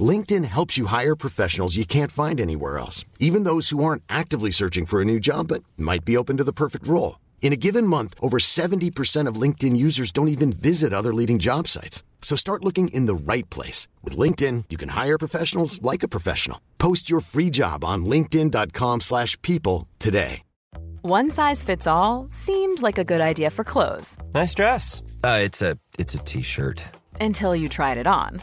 LinkedIn helps you hire professionals you can't find anywhere else, even those who aren't actively searching for a new job but might be open to the perfect role. In a given month, over 70% of LinkedIn users don't even visit other leading job sites. So start looking in the right place. With LinkedIn, you can hire professionals like a professional. Post your free job on linkedin.com slash people today. One size fits all seemed like a good idea for clothes Nice dress. Uh, it's a it's a t-shirt. until you tried it on.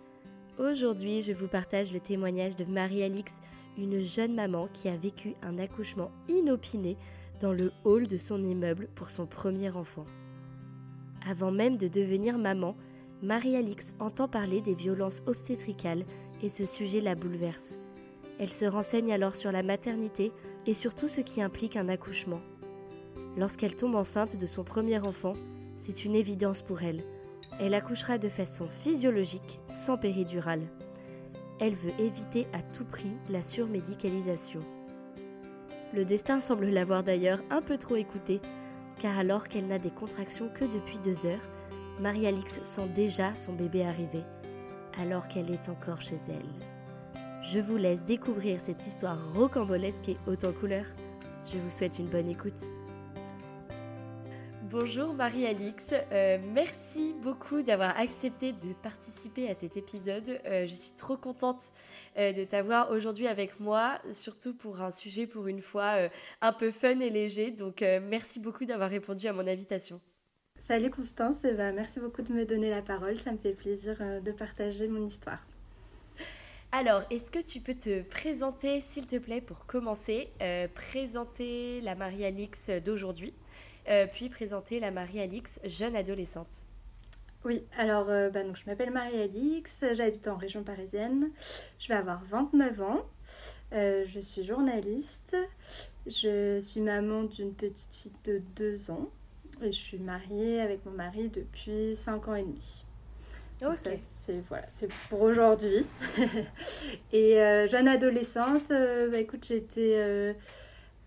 Aujourd'hui, je vous partage le témoignage de Marie-Alix, une jeune maman qui a vécu un accouchement inopiné dans le hall de son immeuble pour son premier enfant. Avant même de devenir maman, Marie-Alix entend parler des violences obstétricales et ce sujet la bouleverse. Elle se renseigne alors sur la maternité et sur tout ce qui implique un accouchement. Lorsqu'elle tombe enceinte de son premier enfant, c'est une évidence pour elle. Elle accouchera de façon physiologique, sans péridurale. Elle veut éviter à tout prix la surmédicalisation. Le destin semble l'avoir d'ailleurs un peu trop écoutée, car alors qu'elle n'a des contractions que depuis deux heures, Marie-Alix sent déjà son bébé arriver, alors qu'elle est encore chez elle. Je vous laisse découvrir cette histoire rocambolesque et haute en couleurs. Je vous souhaite une bonne écoute. Bonjour Marie-Alix, Euh, merci beaucoup d'avoir accepté de participer à cet épisode. Euh, je suis trop contente euh, de t'avoir aujourd'hui avec moi, surtout pour un sujet pour une fois un peu fun et léger. Donc merci beaucoup d'avoir répondu à mon invitation. Salut Constance, et ben, merci beaucoup de me donner la parole, ça me fait plaisir de partager mon histoire. Alors, est-ce que tu peux te présenter, s'il te plaît, pour commencer, présenter la Marie-Alix d'aujourd'hui, euh, puis présenter la Marie-Alix jeune adolescente. Oui, alors euh, bah, donc, je m'appelle Marie-Alix, j'habite en région parisienne, je vais avoir 29 ans, euh, je suis journaliste, je suis maman d'une petite fille de 2 ans et je suis mariée avec mon mari depuis 5 ans et demi. Ça, c'est voilà, c'est pour aujourd'hui. et jeune adolescente, bah, écoute, j'étais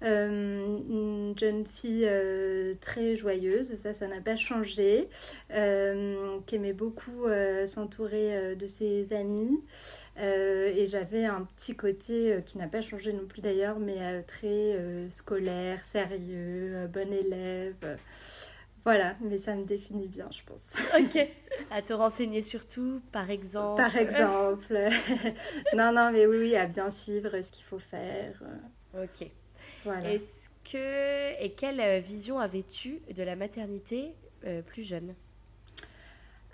euh, une jeune fille euh, très joyeuse, ça, ça n'a pas changé, euh, qui aimait beaucoup s'entourer de ses amis. Et j'avais un petit côté qui n'a pas changé non plus d'ailleurs, mais très scolaire, sérieux, bon élève. voilà, mais ça me définit bien, je pense. Ok. À te renseigner surtout, par exemple. Par exemple. non, non, mais oui, oui, à bien suivre ce qu'il faut faire. Ok. Voilà. Est-ce que et quelle euh, vision avais-tu de la maternité euh, plus jeune?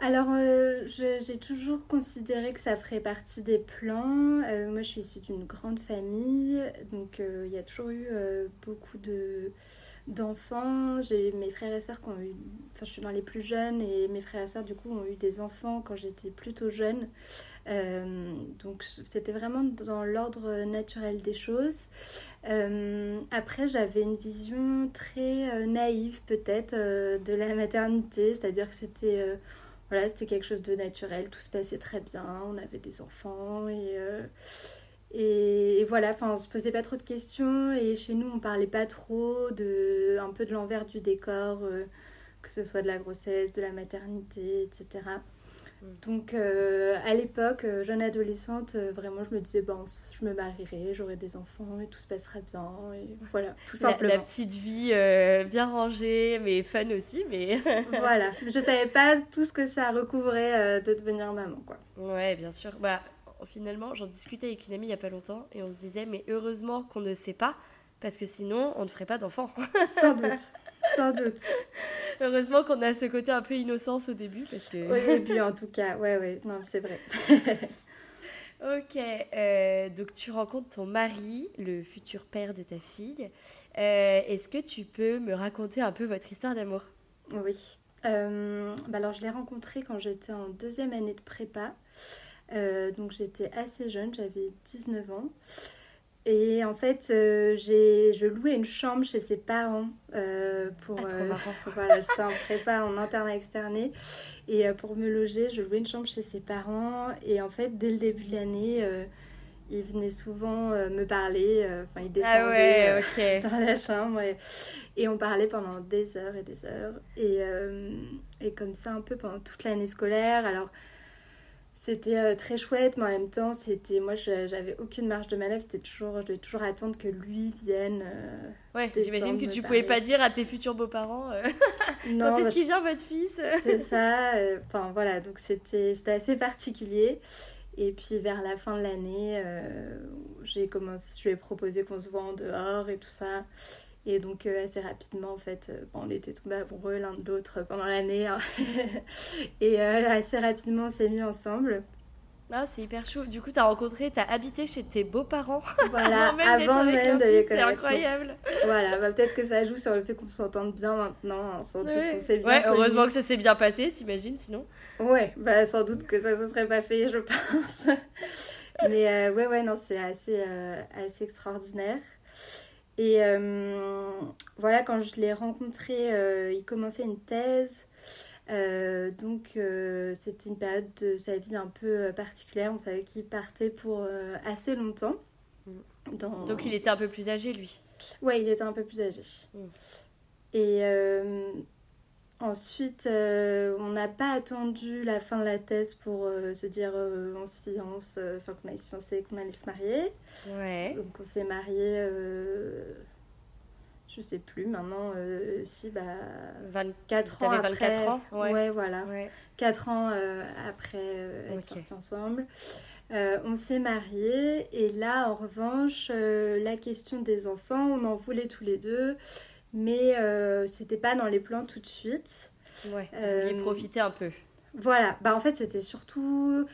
Alors, euh, j'ai toujours considéré que ça ferait partie des plans. Euh, moi, je suis issue d'une grande famille, donc euh, il y a toujours eu beaucoup de d'enfants. J'ai mes frères et sœurs qui ont eu... Enfin, je suis dans les plus jeunes et mes frères et sœurs, du coup, ont eu des enfants quand j'étais plutôt jeune. Euh, donc, c'était vraiment dans l'ordre naturel des choses. Euh, après, j'avais une vision très euh, naïve, peut-être, de la maternité, c'est-à-dire que c'était... voilà, quelque chose de naturel, tout se passait très bien, on avait des enfants et, et, voilà, on se posait pas trop de questions. Et chez nous on parlait pas trop de un peu de l'envers du décor, que ce soit de la grossesse, de la maternité, etc. Donc euh, à l'époque, euh, jeune adolescente, euh, vraiment je me disais bon, je me marierai, j'aurai des enfants et tout se passerait bien et voilà, tout simplement. la petite vie euh, bien rangée, mais fun aussi, mais voilà, je savais pas tout ce que ça recouvrait euh, de devenir maman quoi. ouais, bien sûr. Bah, finalement, j'en discutais avec une amie il y a pas longtemps et on se disait, mais heureusement qu'on ne sait pas, parce que sinon, on ne ferait pas d'enfants. Sans doute. Sans doute. Heureusement qu'on a ce côté un peu innocence au début. Parce que... Au début, en tout cas. Ouais, ouais. Non, c'est vrai. Ok, euh, donc tu rencontres ton mari, le futur père de ta fille. Euh, est-ce que tu peux me raconter un peu votre histoire d'amour? Oui. Euh, bah alors je l'ai rencontré quand j'étais en deuxième année de prépa. donc j'étais assez jeune, j'avais 19 ans. Et en fait, euh, j'ai, je louais une chambre chez ses parents euh, pour. Ah, euh, voilà, j'étais en prépa, en internat externé. Et pour me loger, je louais une chambre chez ses parents. Et en fait, dès le début de l'année, il venait souvent me parler. Enfin, il ah descendait dans la chambre. Et, et, on parlait pendant des heures et des heures. Et, et comme ça, un peu pendant toute l'année scolaire. Alors c'était euh, très chouette, mais en même temps, c'était moi, j'avais aucune marge de manœuvre. C'était toujours, je devais toujours attendre que lui vienne. Euh, ouais, j'imagine que tu pouvais pas dire à tes futurs beaux-parents euh, quand est-ce qu'il vient votre fils? C'est ça. Enfin voilà, donc c'était assez particulier. Et puis vers la fin de l'année, j'ai commencé, je lui ai proposé qu'on se voit en dehors et tout ça. Et donc euh, assez rapidement, en fait, euh, on était tombés amoureux l'un de l'autre pendant l'année. Hein. et euh, assez rapidement, on s'est mis ensemble. Ah, c'est hyper chou. Du coup, tu as rencontré, tu as habité chez tes beaux-parents. Voilà, avant même, de les connaître. C'est incroyable. Voilà, bah, peut-être que ça joue sur le fait qu'on s'entende bien maintenant. Hein, sans doute, on s'est bien Ouais, heureusement que ça s'est bien passé, t'imagines, sinon Ouais, bah, sans doute que ça ne se serait pas fait, je pense. Mais ouais, ouais, non, c'est assez, assez extraordinaire. Et euh, voilà, quand je l'ai rencontré, euh, il commençait une thèse. Euh, donc c'était une période de sa vie un peu particulière. On savait qu'il partait pour assez longtemps. Mm. Donc il était un peu plus âgé, lui? Ouais, il était un peu plus âgé. Mm. Et Ensuite, euh, on n'a pas attendu la fin de la thèse pour euh, se dire euh, on se fiance, enfin qu'on allait se fiancer, qu'on allait se marier. Ouais. Donc on s'est marié, je sais plus maintenant, si, bah. 24 ans après. 24 ans ouais. voilà. 4 ans après être sortis ensemble. on s'est mariés et là, en revanche, la question des enfants, on en voulait tous les deux mais euh, c'était pas dans les plans tout de suite. Ouais, vous euh, profiter un peu. Voilà, bah en fait c'était surtout...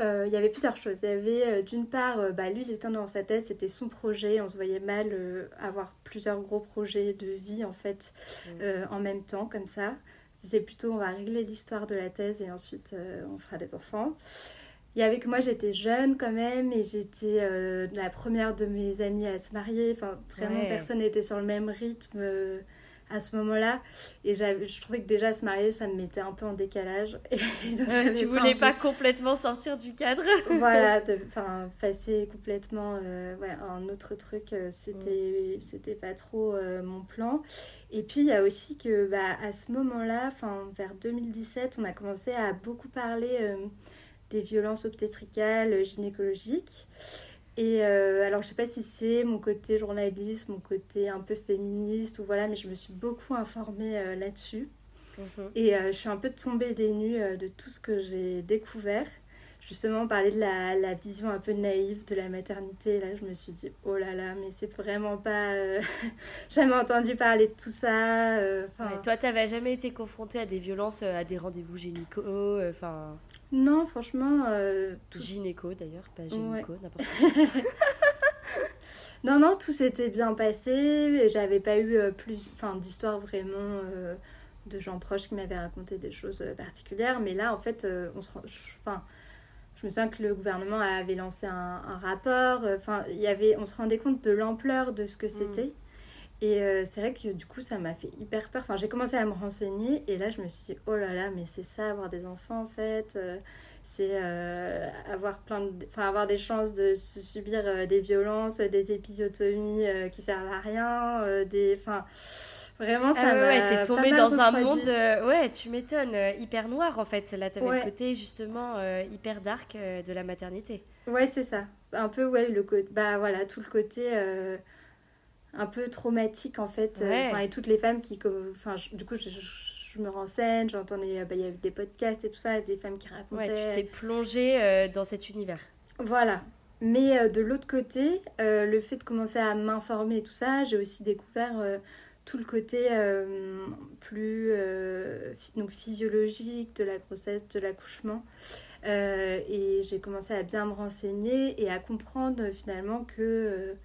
Euh, il y avait plusieurs choses. Il y avait euh, d'une part, bah, lui il était dans sa thèse, c'était son projet, on se voyait mal avoir plusieurs gros projets de vie en fait mm. en même temps comme ça. C'est plutôt on va régler l'histoire de la thèse et ensuite on fera des enfants. Il y avait que moi, j'étais jeune quand même et j'étais euh, la première de mes amies à se marier. Enfin, vraiment, personne n'était sur le même rythme euh, à ce moment-là. Et je trouvais que déjà se marier, ça me mettait un peu en décalage. Et tu voulais pas, complètement sortir du cadre Voilà, enfin, passer complètement euh, ouais, un autre truc, c'était mm. c'était pas trop mon plan. Et puis, il y a aussi que bah, à ce moment-là, vers 2017, on a commencé à beaucoup parler des violences obstétricales, gynécologiques. Et euh, alors, je sais pas si c'est mon côté journaliste, mon côté un peu féministe ou voilà, mais je me suis beaucoup informée euh, là-dessus. Mhm. Et euh, je suis un peu tombée des nues de tout ce que j'ai découvert. Justement, parler de la, la, vision un peu naïve de la maternité. Là, je me suis dit, oh là là, mais c'est vraiment pas. jamais entendu parler de tout ça. Ouais, toi, t'avais jamais été confrontée à des violences, à des rendez-vous gynéco enfin non, franchement. Euh, Gynéco d'ailleurs, pas gynéco, n'importe non, non, tout s'était bien passé. J'avais pas eu euh, plus d'histoires vraiment euh, de gens proches qui m'avaient raconté des choses euh, particulières. Mais là, en fait, on se enfin, je me souviens que le gouvernement avait lancé un, rapport. Enfin, il y avait, on se rendait compte de l'ampleur de ce que mm. c'était. Et euh, c'est vrai que du coup, ça m'a fait hyper peur. Enfin, j'ai commencé à me renseigner et là, je me suis dit, oh là là, mais c'est ça, avoir des enfants en fait. Euh, c'est euh, avoir, plein de... enfin, avoir des chances de subir des violences, des épisiotomies qui servent à rien. des... enfin, vraiment, ça ah m'a. Ouais, t'es tombée dans un monde, ouais, tu m'étonnes, hyper noir en fait. Là, t'avais le côté justement hyper dark de la maternité. Ouais, c'est ça. Un peu, ouais, le côté. Bah voilà, tout le côté un peu traumatique en fait. Euh, et toutes les femmes qui, enfin, du coup, je, me renseigne, j'entendais, euh, bah, il y a des podcasts et tout ça, des femmes qui racontaient. Ouais, tu t'es plongée euh, dans cet univers. Voilà. Mais de l'autre côté, le fait de commencer à m'informer et tout ça, j'ai aussi découvert tout le côté plus donc physiologique de la grossesse, de l'accouchement. et j'ai commencé à bien me renseigner et à comprendre finalement que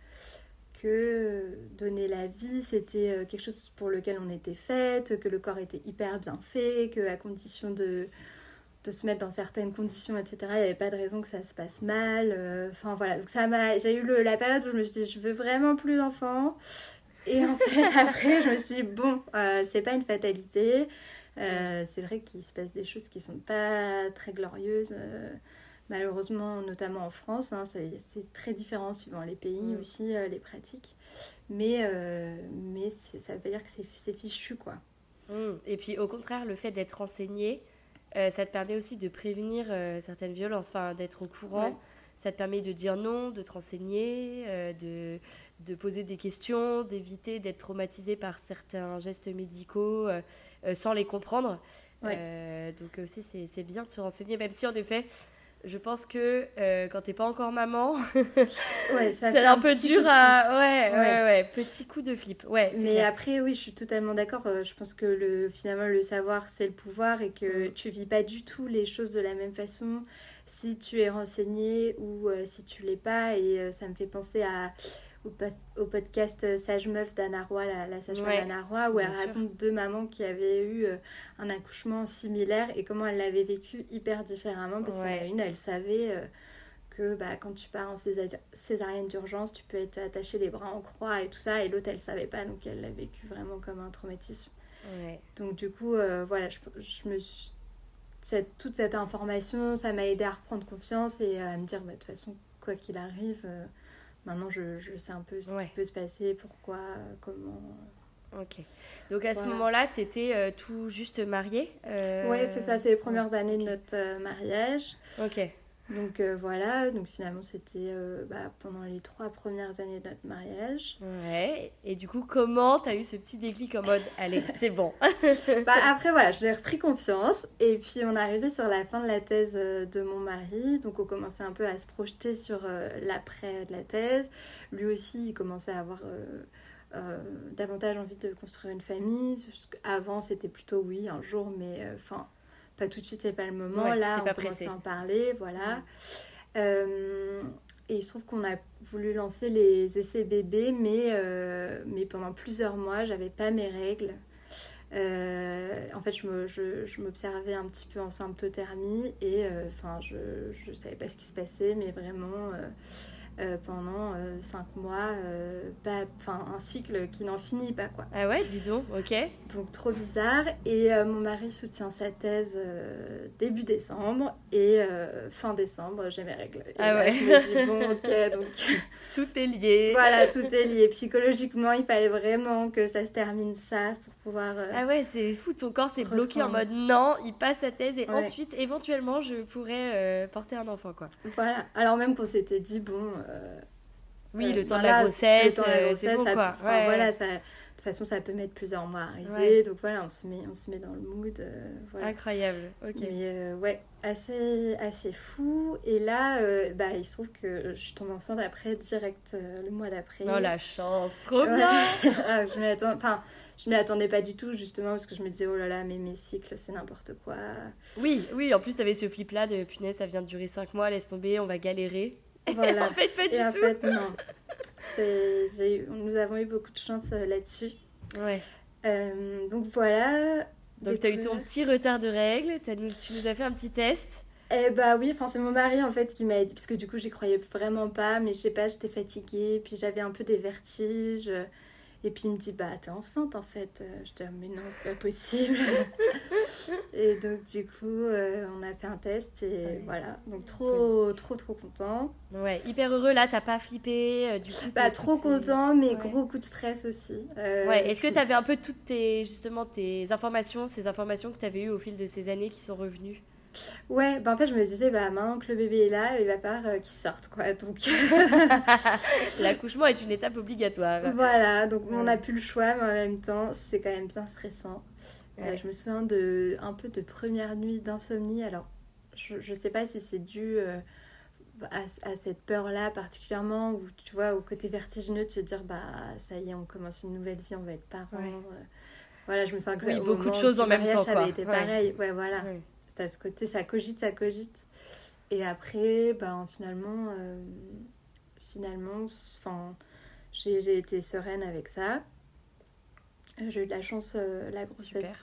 donner la vie, c'était quelque chose pour lequel on était faite, que le corps était hyper bien fait, que à condition de, se mettre dans certaines conditions, etc., il n'y avait pas de raison que ça se passe mal. Euh, enfin voilà, donc ça m'a, j'ai eu le, la période où je me suis dit, je veux vraiment plus d'enfants. Et en fait, après, je me suis dit, bon, euh, c'est pas une fatalité. Euh, c'est vrai qu'il se passe des choses qui sont pas très glorieuses. malheureusement, notamment en France, hein, c'est très différent suivant les pays mm. aussi, les pratiques. Mais, mais ça veut pas dire que c'est fichu, quoi. Mm. Et puis, au contraire, le fait d'être renseigné, euh, ça te permet aussi de prévenir euh, certaines violences, enfin d'être au courant. Ça te permet de dire non, de te renseigner, euh, de, de, poser des questions, d'éviter d'être traumatisé par certains gestes médicaux sans les comprendre. donc aussi, c'est bien de se renseigner, même si en effet, je pense que euh, quand t'es pas encore maman, ouais, c'est un, peu dur à. Ouais, ouais, ouais, petit coup de flip. Ouais, Mais après, oui, je suis totalement d'accord. Euh, je pense que le, finalement, le savoir, c'est le pouvoir et que mm. tu vis pas du tout les choses de la même façon si tu es renseigné ou euh, si tu l'es pas. Et ça me fait penser à au, podcast euh, Sage Meuf d'Anna Roy, la, sage-femme d'Anna Roy, où elle raconte deux mamans qui avaient eu euh, un accouchement similaire et comment elle l'avait vécu hyper différemment. Parce qu'il y en a une, elle savait euh, que bah, quand tu pars en césarienne d'urgence, tu peux être attaché les bras en croix et tout ça, et l'autre, elle savait pas, donc elle l'a vécu vraiment comme un traumatisme. Donc du coup, voilà, je, je me suis cette, toute cette information, ça m'a aidé à reprendre confiance et à me dire, bah, de toute façon, quoi qu'il arrive, Maintenant, je, je, sais un peu ce qui peut se passer, pourquoi, comment. Ok. Donc à ce moment-là, tu étais euh, tout juste mariée euh... Oui, c'est ça, c'est les premières années de notre euh, mariage. Ok. Donc euh, voilà, donc finalement c'était euh, bah, pendant les trois premières années de notre mariage. Ouais, et du coup comment t'as eu ce petit déclic en mode allez c'est bon bah, Après voilà, je l'ai repris confiance et puis on est arrivé sur la fin de la thèse euh, de mon mari, donc on commençait un peu à se projeter sur l'après de la thèse. Lui aussi il commençait à avoir... davantage envie de construire une famille. Avant, c'était plutôt oui, un jour, mais enfin, pas tout de suite, c'est pas le moment. Là, on commence à en parler, voilà. Euh, et il se trouve qu'on a voulu lancer les essais bébés, mais, euh, mais pendant plusieurs mois, j'avais pas mes règles. Euh, en fait, je m'observais je, un petit peu en symptothermie et enfin, je ne savais pas ce qui se passait, mais vraiment euh, pendant 5 euh, mois, euh, enfin un cycle qui n'en finit pas quoi. Ah ouais, dis donc, ok. Donc trop bizarre. Et mon mari soutient sa thèse début décembre et fin décembre, j'ai mes règles. ah ouais. je me dis bon, ok, donc. tout est lié. Voilà, tout est lié. Psychologiquement, il fallait vraiment que ça se termine ça pour pouvoir. ah ouais, c'est fou, ton corps s'est bloqué en mode non, il passe sa thèse et ensuite, éventuellement, je pourrais porter un enfant quoi. Voilà, alors même qu'on s'était dit bon euh, oui, le temps de la grossesse, le temps de la grossesse, ça, quoi. voilà, ça, de toute façon, ça peut mettre plusieurs mois à arriver. Donc voilà, on se met, on se met dans le mood. Euh, voilà. Incroyable, ok. Mais euh, ouais, assez, assez fou. Et là, bah, il se trouve que je tombe enceinte après, direct le mois d'après. Oh la chance, trop bien ah, Je enfin, m'y attendais pas du tout, justement, parce que je me disais, oh là là, mais mes cycles, c'est n'importe quoi. Oui, oui, en plus, tu avais ce flip-là de punaise, ça vient de durer 5 mois, laisse tomber, on va galérer. Voilà. en fait, pas du et en fait, non. Nous avons eu beaucoup de chance euh, là-dessus. Ouais. Euh, donc voilà. Donc tu as eu ton petit retard de règles, tu nous as fait un petit test. Eh bah oui, enfin c'est mon mari en fait qui m'a dit, parce que du coup j'y croyais vraiment pas, mais je sais pas, j'étais fatiguée, puis j'avais un peu des vertiges. Et puis il me dit, bah t'es enceinte en fait. Euh, je dis, mais non, c'est pas possible. et donc du coup, euh, on a fait un test et voilà. Donc trop, trop, trop content. Ouais, hyper heureux là, t'as pas flippé euh, du coup Bah trop content, mais gros coup de stress aussi. ouais, est-ce que t'avais un peu toutes tes, justement, tes informations, ces informations que t'avais eues au fil de ces années qui sont revenues? Ouais, bah en fait, je me disais, bah maintenant que le bébé est là, il va falloir euh, qu'il sorte, quoi. Donc. L'accouchement est une étape obligatoire. Voilà, donc on n'a plus le choix, mais en même temps, c'est quand même bien stressant. Euh, je me souviens de un peu de première nuit d'insomnie. Alors, je, je sais pas si c'est dû. Euh, à, cette peur-là particulièrement, où tu vois, au côté vertigineux de se dire, bah ça y est, on commence une nouvelle vie, on va être parents. Euh. voilà, je me sens que oui, beaucoup de choses en même temps. Ça avait été pareil, ouais, voilà. À ce côté, ça cogite, ça cogite. Et après, ben, finalement, euh, finalement, enfin, j'ai été sereine avec ça. J'ai eu de la chance, la grossesse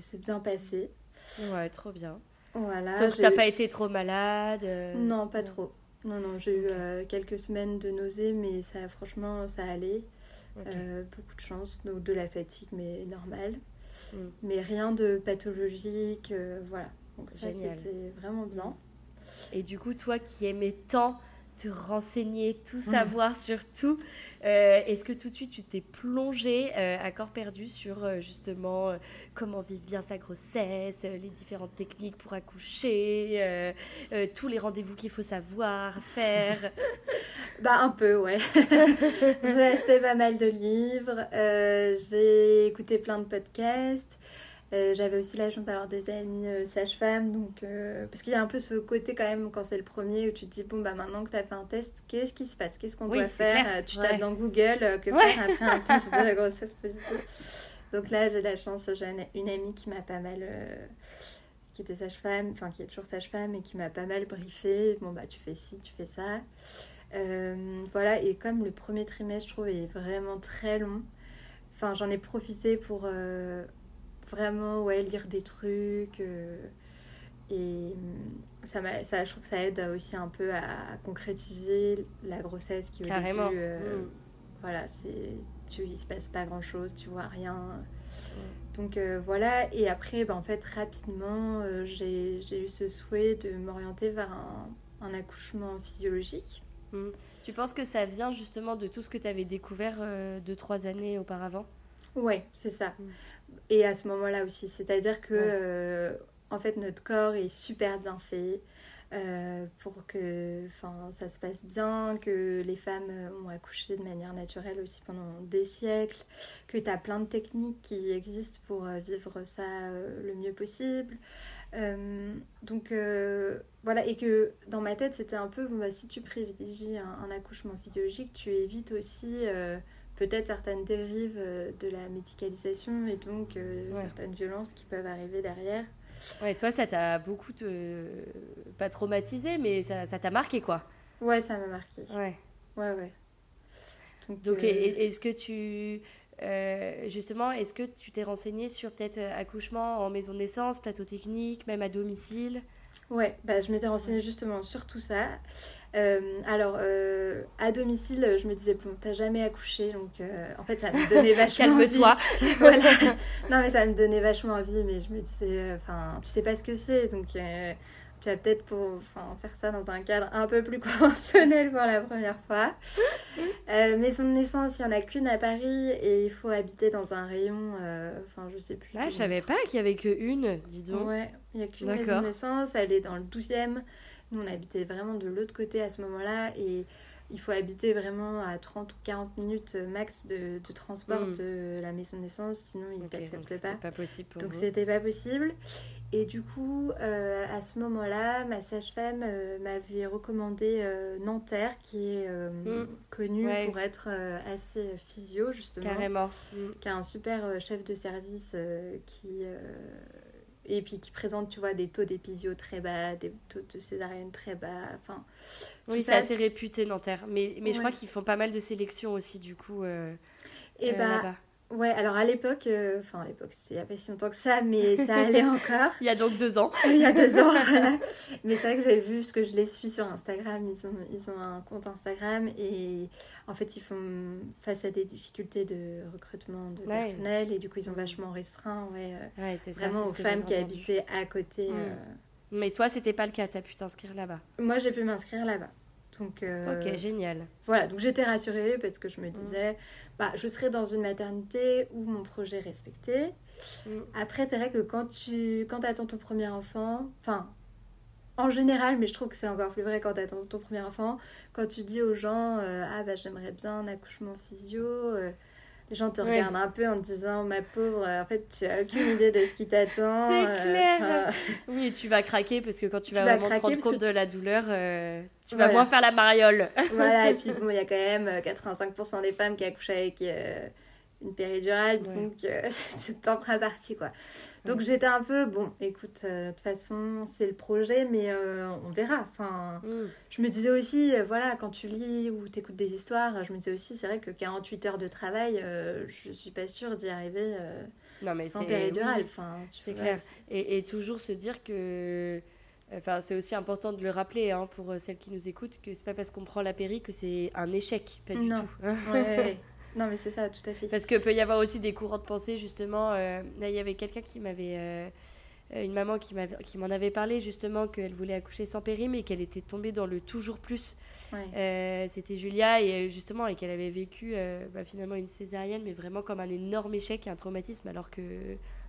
s'est bien passée. Ouais, trop bien. Voilà. Donc, t'as pas été trop malade Non, pas trop. Non, non, j'ai eu euh, quelques semaines de nausées, mais ça, franchement, ça allait. Euh, beaucoup de chance, donc de la fatigue, mais normal. Mm. Mais rien de pathologique, euh, voilà. Donc ça, c'était vraiment bien. Et du coup, toi qui aimais tant te renseigner, tout mm. savoir sur tout. Euh, est-ce que tout de suite tu t'es plongé euh, à corps perdu sur euh, justement comment vivre bien sa grossesse, les différentes techniques pour accoucher, tous les rendez-vous qu'il faut savoir, faire? Bah un peu, ouais. j'ai acheté pas mal de livres, j'ai écouté plein de podcasts. Euh, j'avais aussi la chance d'avoir des amis euh, sages-femmes, donc euh, parce qu'il y a un peu ce côté quand même quand c'est le premier où tu te dis bon bah maintenant que tu as fait un test, qu'est-ce qui se passe, qu'est-ce qu'on doit faire? Tu tapes dans Google que faire après un test? De la grossesse positive. Donc là j'ai la chance, j'ai une amie qui m'a pas mal, qui était sage-femme, enfin qui est toujours sage-femme et qui m'a pas mal briefé. Bon bah tu fais ci, tu fais ça. voilà et comme le premier trimestre je trouve est vraiment très long, enfin j'en ai profité pour vraiment ouais, lire des trucs. Euh, et mm, ça, ça, je trouve que ça aide aussi un peu à, concrétiser la grossesse qui au Carrément. début, euh, mm. voilà, c'est, tu, il se passe pas grand chose, tu vois rien. Mm. Donc euh, voilà, et après, ben, en fait, rapidement, j'ai, j'ai eu ce souhait de m'orienter vers un, un accouchement physiologique. Tu penses que ça vient justement de tout ce que tu avais découvert deux, trois années auparavant? Ouais, c'est ça. Et à ce moment-là aussi, c'est-à-dire que euh, en fait notre corps est super bien fait euh, pour que ça se passe bien, que les femmes ont accouché de manière naturelle aussi pendant des siècles, que tu as plein de techniques qui existent pour euh, vivre ça le mieux possible. donc voilà, et que dans ma tête c'était un peu, bon, bah, si tu privilégies un, un accouchement physiologique, tu évites aussi peut-être certaines dérives euh, de la médicalisation et donc euh, certaines violences qui peuvent arriver derrière. Ouais, toi, ça t'a beaucoup, pas traumatisé, mais ça t'a marqué, quoi. Ouais, ça m'a marqué. Ouais. Ouais, ouais. Donc, euh, est-ce que tu... justement, est-ce que tu t'es renseigné sur peut-être accouchement en maison de naissance, plateau technique, même à domicile? Ouais, bah, je m'étais renseignée justement sur tout ça. Euh, alors, euh, à domicile, je me disais, bon, t'as jamais accouché, donc euh, en fait, ça me donnait vachement Calme-toi voilà. Non, mais ça me donnait vachement envie, mais je me disais, enfin, tu sais pas ce que c'est, donc tu vas peut-être pour faire ça dans un cadre un peu plus conventionnel pour la première fois. maison de naissance, il n'y en a qu'une à Paris et il faut habiter dans un rayon, enfin, je sais plus. Là, je savais pas qu'il y avait qu'une, dis donc. Ouais, il n'y a qu'une maison de naissance, elle est dans le 12e. Nous, on habitait vraiment de l'autre côté à ce moment-là et il faut habiter vraiment à 30 ou 40 minutes max de, transport hmm. de la maison de naissance, sinon ils ne t'acceptent pas. pas possible donc c'était pas possible. Et du coup, euh, à ce moment-là, ma sage-femme euh, m'avait recommandé euh, Nanterre, qui est hmm. connue pour être assez physio, justement. Carrément. Qui a un super chef de service qui et puis qui présente, tu vois, des taux d'épisio très bas, des taux de césarienne très bas. Enfin, oui, c'est assez réputé Nanterre. Mais, mais je crois qu'ils font pas mal de sélections aussi, du coup. Euh, et euh, bah, Ouais, alors à l'époque, euh, enfin à l'époque, il n'y a pas si longtemps que ça, mais ça allait encore. il y a donc deux ans. il y a deux ans, voilà. Mais c'est vrai que j'ai vu ce que je les suis sur Instagram. Ils ont, ils ont un compte Instagram et en fait, ils font face à des difficultés de recrutement de personnel et du coup, ils ont vachement restreint, ouais, euh, ouais c'est vraiment aux femmes qui habitaient à côté. Mm. Euh. Mais toi, c'était pas le cas, tu as pu t'inscrire là-bas? Moi, j'ai pu m'inscrire là-bas. Donc, ok, génial. Voilà, donc j'étais rassurée parce que je me mm. disais, bah, je serai dans une maternité où mon projet est respecté. Mm. Après, c'est vrai que quand tu quand attends ton premier enfant, enfin, en général, mais je trouve que c'est encore plus vrai quand tu attends ton premier enfant, quand tu dis aux gens, euh, ah bah j'aimerais bien un accouchement physio, euh, les gens te regardent un peu en te disant ma pauvre, en fait tu as aucune idée de ce qui t'attend. C'est clair. Oui, tu vas craquer parce que quand tu, vas, vraiment te rendre compte de la douleur, tu vas moins faire la mariole. voilà, et puis bon, il y a quand même 85% des femmes qui accouchent avec une péridurale, donc euh, c'est en partie quoi. Donc j'étais un peu, bon, écoute, euh, de toute façon, c'est le projet, mais euh, on verra. Enfin, mm. je me disais aussi, voilà, quand tu lis ou t'écoutes des histoires, je me disais aussi, c'est vrai que 48 heures de travail, je suis pas sûre d'y arriver non, mais sans péridurale. Enfin, c'est clair. Et, et, toujours se dire que. Enfin, c'est aussi important de le rappeler hein, pour celles qui nous écoutent que c'est pas parce qu'on prend la péri que c'est un échec, pas du tout. ouais. Non, mais c'est ça, tout à fait. Parce que peut y avoir aussi des courants de pensée, justement. Euh, là, il y avait quelqu'un qui m'avait. Euh, une maman qui m'en avait parlé, justement, qu'elle voulait accoucher sans péri, mais qu'elle était tombée dans le toujours plus. Euh, c'était Julia, et justement, et qu'elle avait vécu bah, finalement une césarienne, mais vraiment comme un énorme échec et un traumatisme, alors que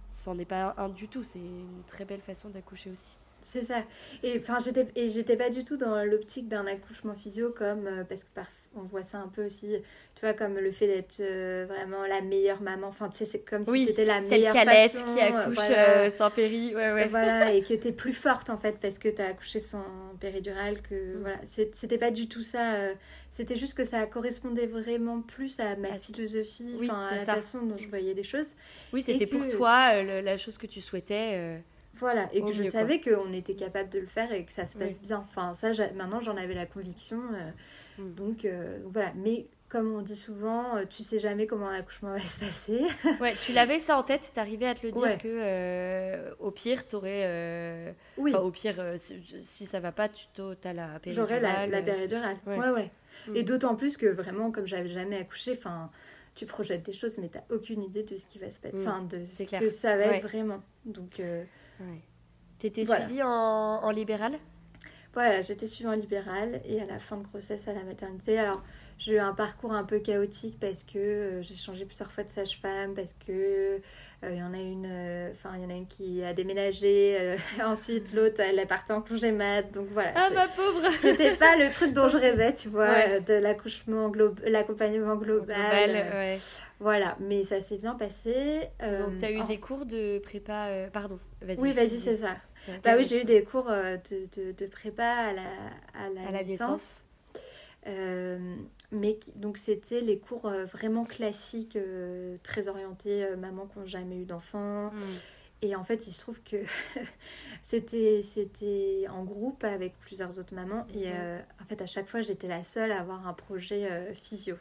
c'en est pas un du tout. C'est une très belle façon d'accoucher aussi. C'est ça. Et enfin, j'étais et j'étais pas du tout dans l'optique d'un accouchement physio comme parce que on voit ça un peu aussi comme le fait d'être euh, vraiment la meilleure maman. Enfin, tu sais, c'est comme si c'était la meilleure qui façon. qui accouche euh, sans péri. Ouais, ouais. Et voilà, et que t'es plus forte en fait parce que t'as accouché sans péridurale. Que mm. voilà, c'était pas du tout ça. Euh, c'était juste que ça correspondait vraiment plus à ma philosophie, enfin à la façon dont je voyais les choses. Oui, c'était pour toi la chose que tu souhaitais. Voilà, et que je savais qu'on était capable de le faire et que ça se passe bien. Enfin, ça, maintenant, j'en avais la conviction. Mm. donc, voilà. Mais comme on dit souvent, euh, tu sais jamais comment l'accouchement va se passer. ouais, tu l'avais ça en tête, t'arrivais à te le dire que euh, au pire, t'aurais. Euh... Oui. Au pire, euh, si, ça va pas, tu as la péridurale. J'aurais la, la, péridurale. Ouais, ouais. Mm. Et d'autant plus que vraiment, comme j'avais jamais accouché, enfin, tu projettes des choses, mais t'as aucune idée de ce qui va se passer, mm. enfin, de ce que ça va être vraiment. Donc. Ouais. T'étais suivie en, en libéral? Voilà, j'étais suivie en libéral et à la fin de grossesse à la maternité. Alors j'ai eu un parcours un peu chaotique parce que euh, j'ai changé plusieurs fois de sage-femme, parce que il euh, y en a une, euh, enfin il y en a une qui a déménagé, ensuite l'autre elle est partie en congé mat, donc voilà. Ah ma pauvre. C'était pas le truc dont je rêvais, tu vois, de l'accouchement global, l'accompagnement global. ouais. Voilà, mais ça s'est bien passé. donc tu as eu des cours de prépa, pardon, vas-y. Oui, vas-y, c'est ça. Bah oui, j'ai eu des cours de, de, de, prépa à la, à la, à la naissance. Euh, mais donc c'était les cours euh, vraiment classiques, euh, très orientés maman qui n'ont jamais eu d'enfant. Mm. Et en fait, il se trouve que c'était c'était en groupe avec plusieurs autres mamans. Et mm. en fait, à chaque fois, j'étais la seule à avoir un projet physio.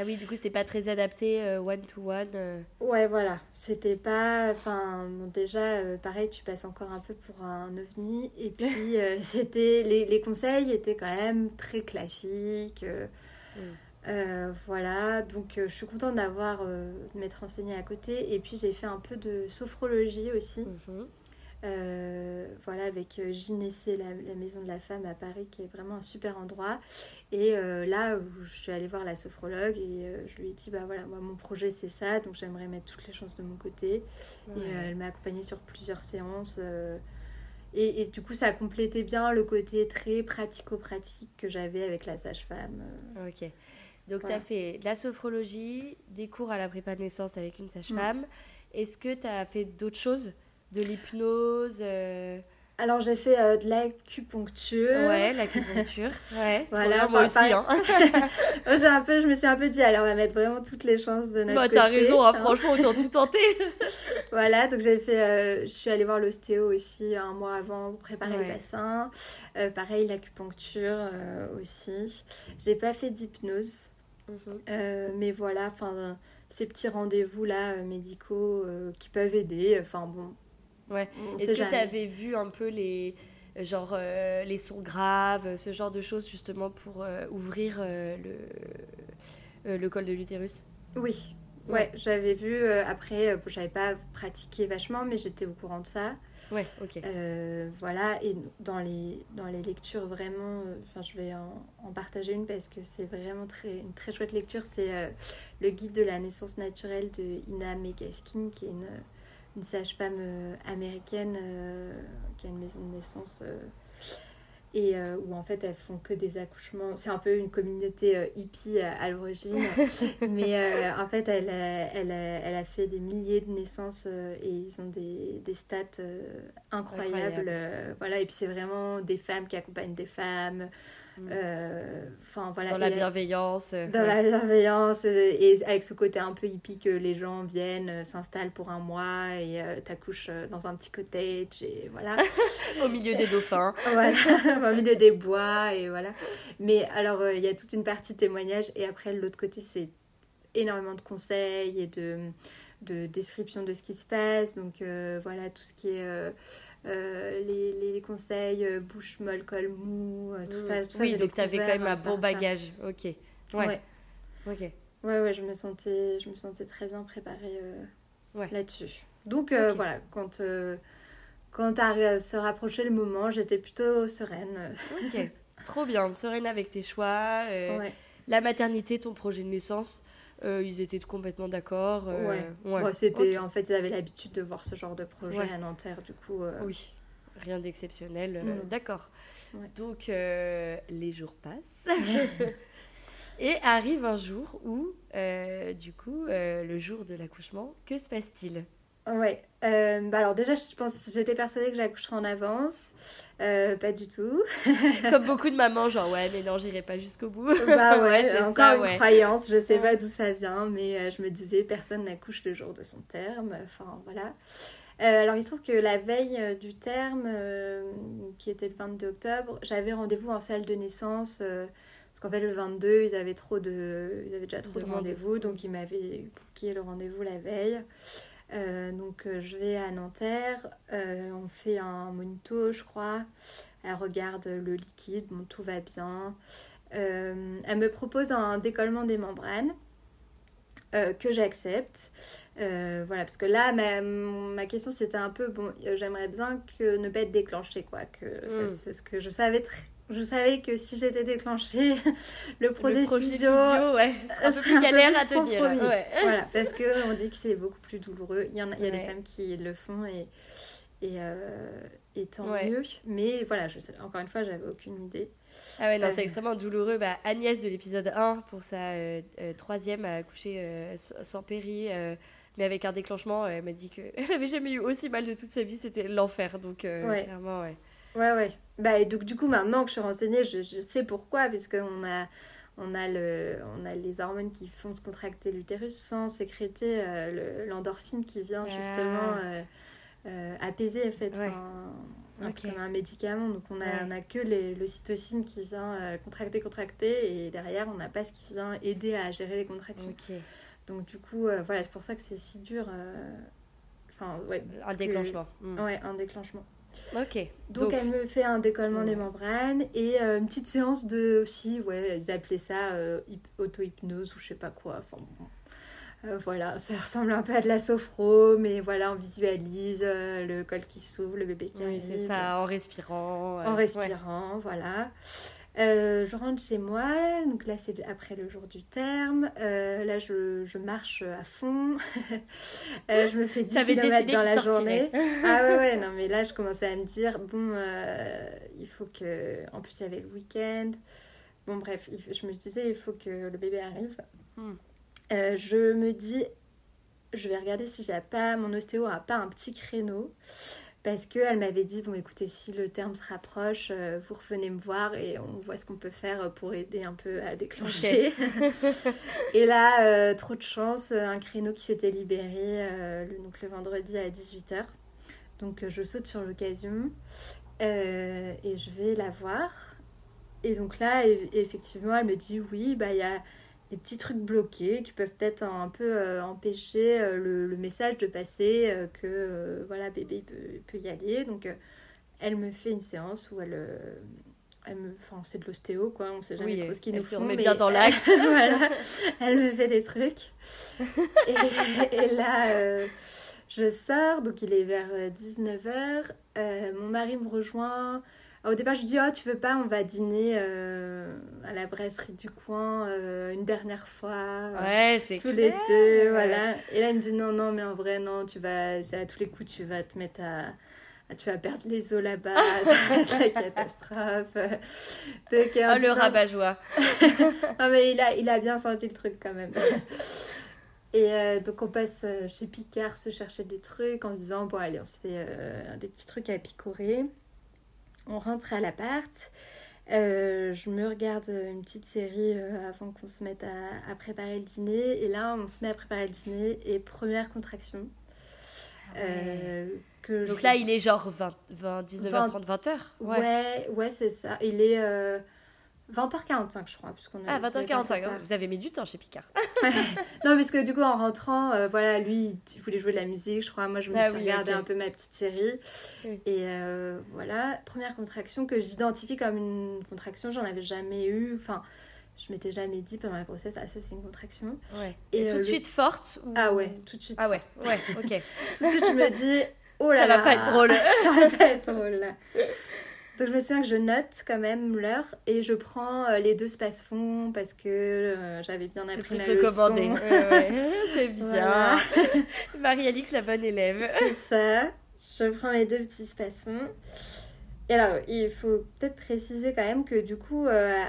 Ah oui, du coup, c'était pas très adapté euh, one-to-one. Euh. Ouais, voilà. C'était pas. Enfin, déjà, euh, pareil, tu passes encore un peu pour un ovni. Et puis, c'était. Les, les, conseils étaient quand même très classiques. Mm. voilà. Donc, je suis contente d'avoir. de m'être renseignée à côté. Et puis, j'ai fait un peu de sophrologie aussi. Mm-hmm. Euh, voilà, avec euh, Ginessé, la, la, maison de la femme à Paris, qui est vraiment un super endroit. Et euh, là, je suis allée voir la sophrologue et je lui ai dit, bah voilà, moi mon projet c'est ça, donc j'aimerais mettre toutes les chances de mon côté. Et elle m'a accompagnée sur plusieurs séances. Et, et, du coup, ça a complété bien le côté très pratico-pratique que j'avais avec la sage-femme. Ok. Donc, tu as fait de la sophrologie, des cours à la prépa de naissance avec une sage-femme. Mm. Est-ce que tu as fait d'autres choses de l'hypnose euh. Alors j'ai fait euh, de l'acupuncture. Ouais, l'acupuncture. Ouais. voilà, moi aussi. Hein. j'ai un peu, je me suis un peu dit, alors on va mettre vraiment toutes les chances de notre bah, côté. T'as raison, hein, franchement, autant tout tenter. voilà, donc j'ai fait, euh, je suis allée voir l'ostéo aussi un mois avant pour préparer le bassin. pareil, l'acupuncture aussi. J'ai pas fait d'hypnose, mhm. mais voilà, enfin ces petits rendez-vous là médicaux qui peuvent aider. Enfin bon, Ouais. Est-ce que tu avais vu un peu les genre euh, les sons graves, ce genre de choses justement pour euh, ouvrir euh, le, le col de l'utérus? Oui, ouais, j'avais vu. après, j'avais pas pratiqué vachement, mais j'étais au courant de ça. Ouais, ok. voilà, et dans les, dans les lectures, vraiment, enfin, je vais en, en, partager une parce que c'est vraiment très, une très chouette lecture. C'est le guide de la naissance naturelle de Ina Megaskin, qui est une une sage-femme euh, américaine euh, qui a une maison de naissance euh, et où en fait elles font que des accouchements. C'est un peu une communauté hippie à, l'origine, mais en fait elle, elle, elle, a fait des milliers de naissances et ils ont des, des stats incroyables. voilà, et puis c'est vraiment des femmes qui accompagnent des femmes. Mm. Euh, enfin voilà. Dans la bienveillance. Euh, dans la bienveillance et avec ce côté un peu hippie que les gens viennent, euh, s'installent pour un mois et t'accouches dans un petit cottage et voilà. Au milieu des dauphins. voilà, au milieu des bois et voilà. Mais alors il y a toute une partie témoignage et après l'autre côté c'est énormément de conseils et de, de descriptions de ce qui se passe. Donc voilà, tout ce qui est euh, les, les, conseils euh, bouche molle, col mou, euh, tout ça. Tout oui, donc tu avais quand même un bon bagage. Ok. Ouais. Ok. Ouais, ouais, je me sentais, je me sentais très bien préparée là-dessus. Donc voilà, quand, quand se rapprochait le moment, j'étais plutôt sereine. ok. Trop bien, sereine avec tes choix. La maternité, ton projet de naissance. Euh, ils étaient complètement d'accord. Euh, ouais. c'était en fait ils avaient l'habitude de voir ce genre de projet à Nanterre du coup. Euh. Oui. Rien d'exceptionnel. D'accord. Donc les jours passent. Et arrive un jour où, du coup, le jour de l'accouchement, que se passe-t-il? Ouais. Euh, bah alors déjà, je pense, j'étais persuadée que j'accoucherais en avance. Euh, pas du tout. Comme beaucoup de mamans, genre ouais, mais non, j'irai pas jusqu'au bout. Bah ouais, encore une croyance. Je sais pas d'où ça vient, mais euh, je me disais personne n'accouche le jour de son terme. Enfin voilà. alors il se trouve que la veille du terme, qui était le 22 octobre, j'avais rendez-vous en salle de naissance. parce qu'en fait, le 22, ils avaient, trop de... ils avaient déjà trop de, de rendez-vous, donc ils m'avaient booké le rendez-vous la veille. Euh, donc euh, je vais à Nanterre, euh, on fait un monito je crois, elle regarde le liquide, bon tout va bien. elle me propose un décollement des membranes. que j'accepte. voilà, parce que là, ma, ma question c'était un peu, bon, j'aimerais bien que ne pas être déclenchée, quoi. Que mm. c'est ce que je savais très je savais que si j'étais déclenchée, le projet, physio, ouais, un peu plus galère à tenir. voilà, parce qu'on dit que c'est beaucoup plus douloureux. Il y, en a, il y a des femmes qui le font et, et, euh, et tant mieux. Mais voilà, je sais, encore une fois, j'avais aucune idée. Ah ouais, non, c'est euh, extrêmement douloureux. Bah, Agnès de l'épisode 1, pour sa euh, troisième, a accouché sans péri mais avec un déclenchement, elle m'a dit qu'elle n'avait jamais eu aussi mal de toute sa vie, c'était l'enfer. Donc, clairement, ouais. Ouais, ouais. Bah, et donc, du coup, maintenant que je suis renseignée, je, je sais pourquoi, puisqu'on a, on a, le, on a les hormones qui font se contracter l'utérus sans sécréter euh, l'endorphine qui vient ah. justement euh, euh, apaiser, en fait, comme un médicament. Donc, on a, on a que les, le cytocine qui vient contracter, contracter, et derrière, on n'a pas ce qui vient aider à gérer les contractions. Donc, du coup, voilà, c'est pour ça que c'est si dur. Enfin, ouais. Un déclenchement. Hmm. Ouais, un déclenchement. Ok. Donc, elle me fait un décollement des membranes et euh, une petite séance de aussi, ouais, ils appelaient ça euh, auto-hypnose ou je sais pas quoi. Enfin, euh, voilà, ça ressemble un peu à de la sophro, mais voilà, on visualise le col qui s'ouvre, le bébé qui oui, c'est ça, en respirant. En respirant, voilà. Euh, je rentre chez moi, donc là c'est après le jour du terme. Euh, là je, je, marche à fond. euh, je me fais 10 km dans la journée. ah ouais, ouais, non mais là je commençais à me dire, bon, il faut que... En plus il y avait le week-end. Bon bref, je me disais, il faut que le bébé arrive. Hmm. je me dis, je vais regarder si j'ai pas, mon ostéo a pas un petit créneau parce qu'elle m'avait dit bon écoutez si le terme se rapproche euh, vous revenez me voir et on voit ce qu'on peut faire pour aider un peu à déclencher. Et là euh, trop de chance un créneau qui s'était libéré euh, le, donc le vendredi à 18h donc je saute sur l'occasion et je vais la voir. Et donc là effectivement elle me dit oui bah il y a des petits trucs bloqués qui peuvent peut-être un peu euh, empêcher euh, le, message de passer euh, que voilà bébé peut, y aller. Donc elle me fait une séance où elle elle me enfin c'est de l'ostéo quoi. On sait jamais trop ce qu'ils nous font mais bien dans l'axe. voilà elle me fait des trucs. Et, là je sors donc il est vers 19h mon mari me rejoint au départ, je dis, oh, tu veux pas, on va dîner euh, à la brasserie du coin euh, une dernière fois. Euh, ouais, c'est Tous les deux, voilà. Et là, il me dit, non, non, mais en vrai, non, tu vas, à tous les coups, tu vas te mettre à, tu vas perdre les os là-bas, c'est la catastrophe. Donc, oh, le rabat-joie. non, mais il a, il a bien senti le truc quand même. Et euh, donc on passe chez Picard se chercher des trucs en se disant bon allez on se fait euh, des petits trucs à picorer. On rentre à l'appart. je me regarde une petite série avant qu'on se mette à, préparer le dîner. Et là on se met à préparer le dîner et première contraction. Ah que donc là il est genre 20, 19h30, 20h Ouais, ouais, ouais c'est ça. Il est... 20h45, je crois. Puisqu'on ah, 20h45, vous avez mis du temps chez Picard. non, parce que du coup, en rentrant, euh, voilà, lui, il voulait jouer de la musique, je crois. Moi, je me ah suis regardé un peu ma petite série. Et euh, voilà, première contraction que j'identifie comme une contraction, j'en avais jamais eu. Enfin, je m'étais jamais dit pendant la grossesse, ah, ça, c'est une contraction. Ouais. Et, tout de euh, suite forte Ah ouais, tout de suite. Ah ouais, ouais, ok. tout de suite, je me dis, oh là ça là. Ça va pas être drôle. ça va pas être drôle. Donc je me souviens que je note quand même l'heure et je prends euh, les deux space-fonds parce que euh, j'avais bien appris ma leçon. commandé. C'est bien. Marie-Alix, la bonne élève. C'est ça. Je prends les deux petits space-fonds. Et alors, il faut peut-être préciser quand même que du coup, euh,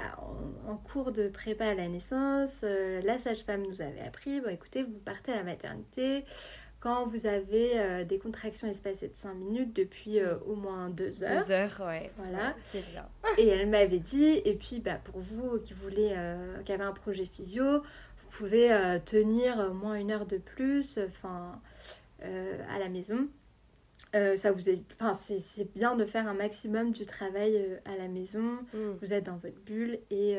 en, cours de prépa à la naissance, la sage-femme nous avait appris, bon écoutez, vous partez à la maternité, quand vous avez euh, des contractions espacées de 5 minutes depuis euh, au moins 2 heures. 2 heures, ouais. Voilà. c'est bien. et elle m'avait dit, et puis bah, pour vous qui voulez, euh, qui avez un projet physio, vous pouvez tenir au moins une heure de plus enfin, à la maison. ça vous enfin, c'est bien de faire un maximum du travail à la maison. Mm. Vous êtes dans votre bulle et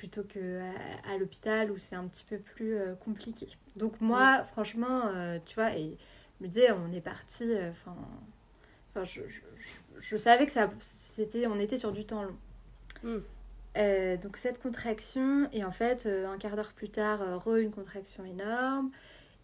plutôt que à, l'hôpital où c'est un petit peu plus euh, compliqué. Donc moi, franchement, euh, tu vois, et je me disais, on est parti, euh, enfin, enfin je, je, je, savais que ça, c'était, on était sur du temps long. Mm. donc cette contraction, et en fait, un quart d'heure plus tard, re une contraction énorme.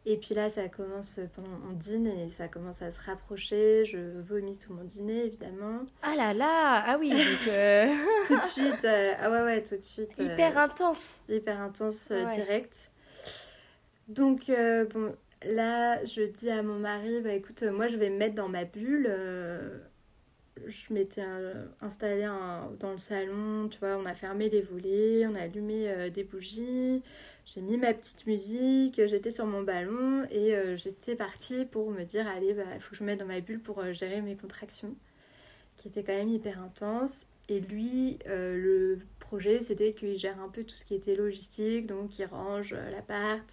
Et puis là, ça commence pendant on dîne et ça commence à se rapprocher. Je vomis tout mon dîner, évidemment. Ah là là Ah oui, donc euh, tout de suite. Euh, ah ouais, ouais, tout de suite. Euh, hyper intense. Hyper intense, direct. Donc, bon, là, je dis à mon mari, bah écoute, moi, je vais me mettre dans ma bulle. je m'étais installée dans le salon, tu vois, on a fermé les volets, on a allumé des bougies j'ai mis ma petite musique, j'étais sur mon ballon et euh, j'étais partie pour me dire allez, il bah, faut que je me mette dans ma bulle pour euh, gérer mes contractions, qui étaient quand même hyper intenses. Et lui, euh, le projet, c'était qu'il gère un peu tout ce qui était logistique, donc il range l'appart,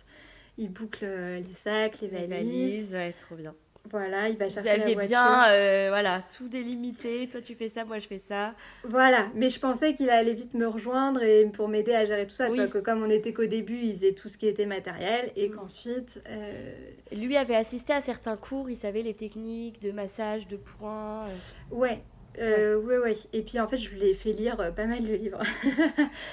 il boucle les sacs, les valises. Les valises, ouais, trop bien. Voilà, il va chercher Vous aviez bien, euh, voilà, tout délimité. Toi, tu fais ça, moi, je fais ça. Voilà, mais je pensais qu'il allait vite me rejoindre et pour m'aider à gérer tout ça. Tu vois, que comme on était qu'au début, il faisait tout ce qui était matériel et mm. qu'ensuite. Euh, Lui avait assisté à certains cours, il savait les techniques de massage, de points. Euh. Ouais, euh, ouais. ouais, Et puis en fait, je lui ai fait lire euh, pas mal de livres.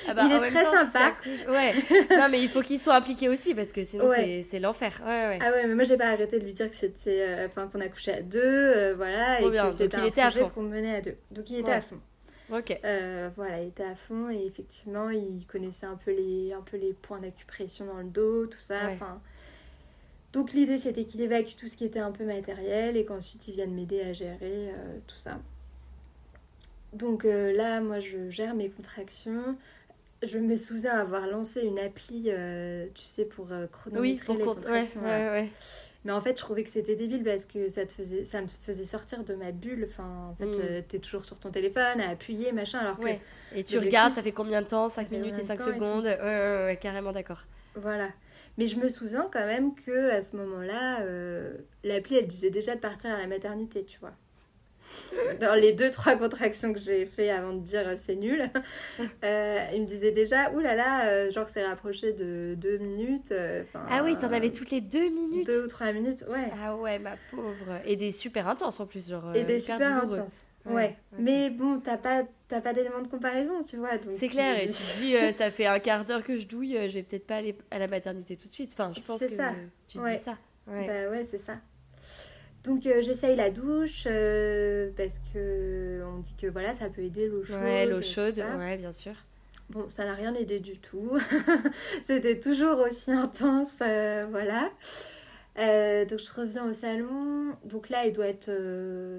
Ah bah, il est très sympa. Ouais. non, mais il faut qu'il soit impliqué aussi parce que sinon c'est l'enfer. Ouais, ouais. Ah ouais, mais moi j'ai pas arrêté de lui dire que c'était, euh, enfin qu'on a couché à deux, voilà, et que c'était un était projet qu'on menait à deux. Donc il était à fond. Ok. voilà, il était à fond et effectivement, il connaissait un peu les, un peu les points d'acupression dans le dos, tout ça. Enfin. Donc l'idée c'était qu'il évacue tout ce qui était un peu matériel et qu'ensuite il vienne m'aider à gérer tout ça. Donc euh, là, moi, je gère mes contractions. Je me souviens avoir lancé une appli, euh, tu sais, pour euh, chronométrer les contractions. Mais en fait, je trouvais que c'était débile parce que ça, te faisait, ça me faisait sortir de ma bulle. Enfin, en fait, mm. tu es toujours sur ton téléphone à appuyer, machin, alors que... Et tu regardes, ça fait combien de temps 5 minutes et 5 secondes Ouais, ouais, ouais, carrément d'accord. Voilà. Mais je me souviens quand même que à ce moment-là, l'appli, elle disait déjà de partir à la maternité, tu vois dans les deux trois contractions que j'ai fait avant de dire euh, c'est nul, euh, il me disait déjà oulala, là là, euh, genre c'est rapproché de deux minutes. ah oui, t'en avais toutes les deux minutes. Deux ou trois minutes, ouais. Ah ouais, ma pauvre. Et des super intenses en plus, genre. Et des super intenses. Ouais. mais bon, t'as pas, pas d'éléments de comparaison, tu vois. C'est clair, et tu te dis, ça fait un quart d'heure que je douille, je vais peut-être pas aller à la maternité tout de suite. Enfin, je pense que ça. tu dis ça. Ouais. Bah ouais, c'est ça. Donc euh, j'essaye la douche euh, parce que on dit que voilà ça peut aider l'eau chaude. Ouais, l'eau chaude, ouais, bien sûr. Bon, ça n'a rien aidé du tout. C'était toujours aussi intense, euh, voilà. Donc je reviens au salon. Donc là, il doit être,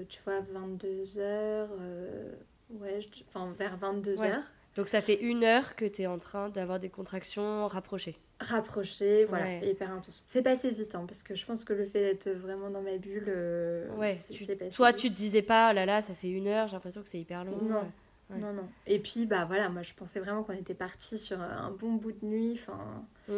tu vois, 22h. Euh, ouais, enfin vers 22h. Donc ça fait une heure que tu es en train d'avoir des contractions rapprochées. Rapprochées, voilà, hyper intense. C'est passé vite, hein, parce que je pense que le fait d'être vraiment dans ma bulle, ouais, toi tu te disais pas, oh là là, ça fait une heure, j'ai l'impression que c'est hyper long. Non. Non, non. Et puis, bah voilà, moi je pensais vraiment qu'on était parti sur un bon bout de nuit. Enfin. Mm.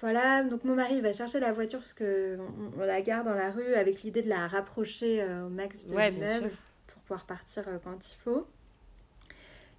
Voilà, donc mon mari va chercher la voiture parce que on, la garde dans la rue avec l'idée de la rapprocher euh, au max de ouais, l'immeuble pour pouvoir partir euh, quand il faut.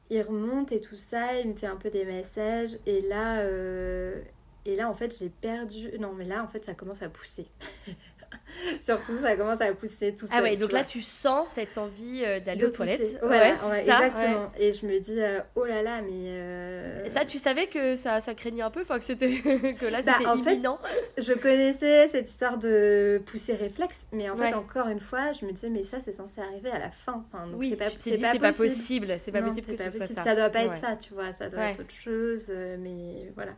Il remonte et tout ça, il me fait un peu des messages et là, euh, et là en fait j'ai perdu. Non mais là en fait ça commence à pousser. Surtout, ça commence à pousser tout ça. Ah ouais, donc là, tu sens cette envie euh, d'aller aux toilettes. Ouais, exactement. Et je me dis, euh, oh là là, mais. Euh, ça, tu savais que ça, ça craignait un peu, enfin, que, c'était que là, bah, c'était imminent. je connaissais cette histoire de pousser réflexe, mais en fait, encore une fois, je me disais, mais ça, c'est censé arriver à la fin. Enfin, donc oui, c'est pas, c'est pas, pas, possible. C'est pas possible que ce soit ça. Ça doit pas être ça, tu vois, ça doit être autre chose, mais voilà.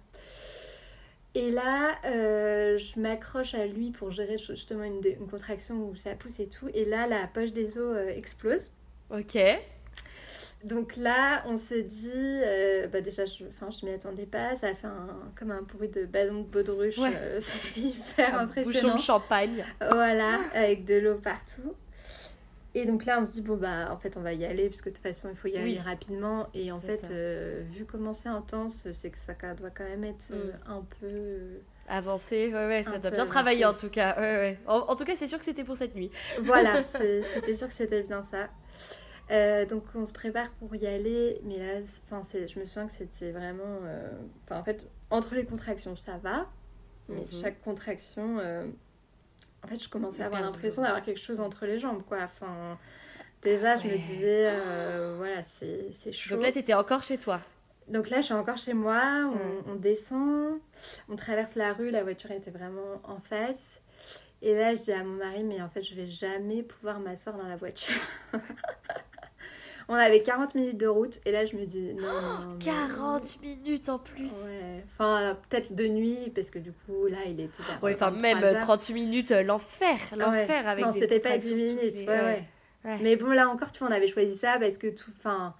Et là, euh, je m'accroche à lui pour gérer justement une, contraction où ça pousse et tout. Et là, la poche des os euh, explose. Ok. Donc là, on se dit, euh, bah déjà, je, je m'y attendais pas. Ça a fait un, comme un bruit de ballon de baudruche. c'est hyper un impressionnant. Bouchon de champagne. Voilà, avec de l'eau partout. Et donc là, on se dit, bon, bah, en fait, on va y aller, parce que de toute façon, il faut y aller rapidement. Et en fait, euh, vu comment c'est intense, c'est que ça doit quand même être euh, mm. un peu. Euh, avancé, ouais, ouais, ça doit bien travailler en tout cas. Ouais, ouais. En, tout cas, c'est sûr que c'était pour cette nuit. Voilà, c'était sûr que c'était bien ça. donc on se prépare pour y aller, mais là, je me souviens que c'était vraiment... Enfin, en fait, entre les contractions, ça va, mais mhm. chaque contraction en fait, je commençais à avoir l'impression d'avoir quelque chose entre les jambes, quoi. Enfin, déjà, je me disais, euh, voilà, c'est chaud. Donc là, tu étais encore chez toi donc là, je suis encore chez moi, on, descend, on traverse la rue, la voiture était vraiment en face. Et là, je dis à mon mari, mais en fait, je vais jamais pouvoir m'asseoir dans la voiture. On avait 40 minutes de route et là je me dis non. 40 minutes en plus. Ouais. Enfin peut-être de nuit parce que du coup là il était. Ouais, enfin même 30 minutes euh, l'enfer, l'enfer avec. Non c'était pas 10 minutes. Ouais, ouais. Mais bon là encore tu vois on avait choisi ça parce que tout, enfin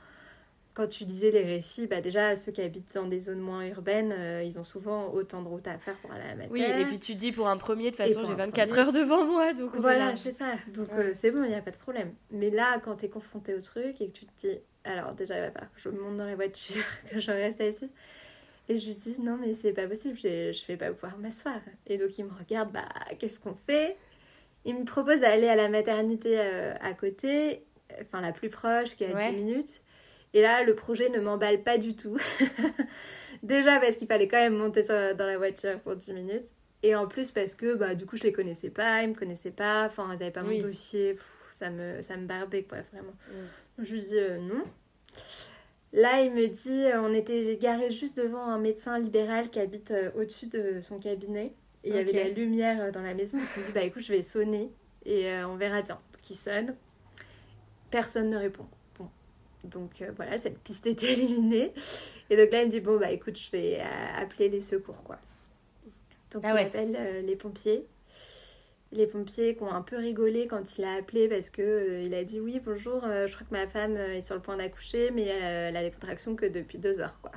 quand tu disais les récits, bah déjà, ceux qui habitent dans des zones moins urbaines, euh, ils ont souvent autant de routes à faire pour aller à la matière. Oui, et puis tu dis pour un premier, de toute façon, j'ai 24 heures devant moi. Donc voilà, c'est ça. Donc euh, c'est bon, il n'y a pas de problème. Mais là, quand tu es confronté au truc et que tu te dis, alors déjà, il va falloir que je monte dans la voiture, que je reste assise. Et je lui dis, non, mais c'est pas possible, je, je vais pas pouvoir m'asseoir. Et donc il me regarde, bah, qu'est-ce qu'on fait? Il me propose d'aller à la maternité euh, à côté, enfin la plus proche, qui est à 10 minutes. Et là, le projet ne m'emballe pas du tout. Déjà parce qu'il fallait quand même monter dans la voiture pour 10 minutes. Et en plus parce que bah, du coup, je les connaissais pas, ils me connaissaient pas, enfin, ils n'avaient pas mon dossier. ça, me, ça me barbait, quoi, vraiment. Mm. Je lui dis euh, non. Là, il me dit, euh, on était garé juste devant un médecin libéral qui habite euh, au-dessus de son cabinet. Et il y avait la lumière dans la maison. il me dit, bah écoute, je vais sonner et on verra bien. Donc il sonne. Personne ne répond. Donc euh, voilà, cette piste était éliminée. Et donc là, il me dit Bon, bah écoute, je vais euh, appeler les secours, quoi. Donc ah il appelle euh, les pompiers. Les pompiers qui ont un peu rigolé quand il a appelé parce que il a dit Oui, bonjour, je crois que ma femme est sur le point d'accoucher, mais elle, a des contractions que depuis deux heures, quoi.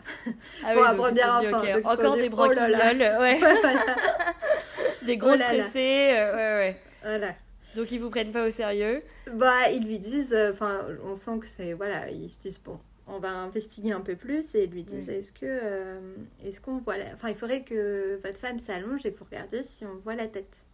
Ah Pour un premier enfant. Encore des oh ouais. des gros oh stressés, ouais, ouais. Voilà. Donc ils vous prennent pas au sérieux? Bah ils lui disent, euh, enfin on sent que c'est voilà, ils se disent bon, on va investiguer un peu plus et ils lui disent est-ce que euh, est-ce qu'on voit enfin il faudrait que votre femme s'allonge et que vous regardiez si on voit la tête.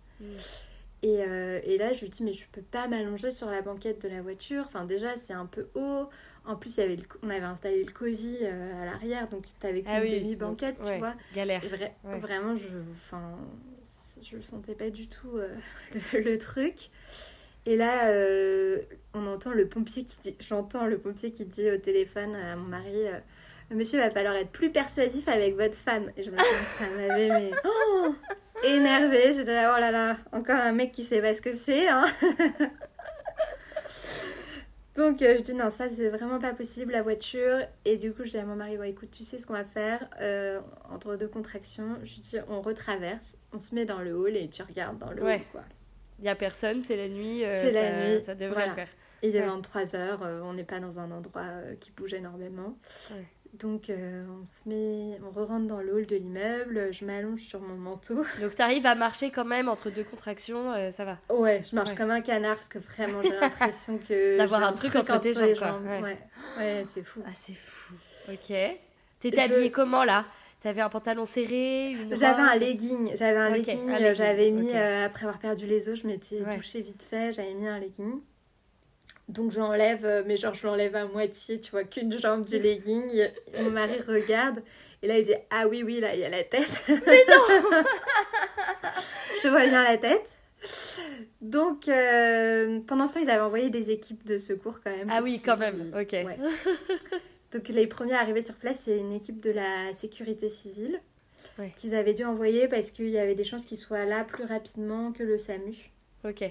Et, euh, et, là je lui dis mais je peux pas m'allonger sur la banquette de la voiture. Enfin déjà c'est un peu haut. En plus il y avait on avait installé le cosy à l'arrière donc tu avais ah qu'une demi banquette tu vois. Galère. Vraiment je enfin je ne sentais pas du tout euh, le, truc. Et là, euh, on entend le pompier qui dit, j'entends le pompier qui dit au téléphone à mon mari, euh, Monsieur, il va falloir être plus persuasif avec votre femme. Et je me suis dit, ça m'avait mais oh, énervée. J'étais là, oh là là, encore un mec qui sait pas ce que c'est. Hein. Donc je dis non, ça c'est vraiment pas possible la voiture. Et du coup je dis à mon mari, bon écoute, tu sais ce qu'on va faire entre deux contractions. Je lui dis on retraverse, on se met dans le hall et tu regardes dans le hall quoi. Il n'y a personne, c'est la nuit. c'est la nuit. Ça devrait le faire. Il est 23 heures, on n'est pas dans un endroit qui bouge énormément. Donc euh, on se met, on re-rentre dans le hall de l'immeuble, je m'allonge sur mon manteau. Donc tu arrives à marcher quand même entre deux contractions, euh, ça va Ouais, je marche comme un canard parce que vraiment j'ai l'impression que... D'avoir un truc entre tes jambes. Ouais, ouais, c'est fou. Ah c'est fou. Ok. T'étais habillée comment là? T'avais un pantalon serré J'avais un legging, j'avais un, legging, euh, j'avais mis, après avoir perdu les os, je m'étais touchée vite fait, j'avais mis un legging. Donc j'enlève, euh, mais genre je l'enlève à moitié, tu vois, qu'une jambe du legging. Mon mari regarde et là il dit Ah oui, oui, là il y a la tête. Mais non Je vois bien la tête. Donc euh, pendant ce temps, ils avaient envoyé des équipes de secours quand même. Ah oui, quand même, ok. Donc les premiers arrivés sur place, c'est une équipe de la sécurité civile qu'ils avaient dû envoyer parce qu'il y avait des chances qu'ils soient là plus rapidement que le SAMU. Ok.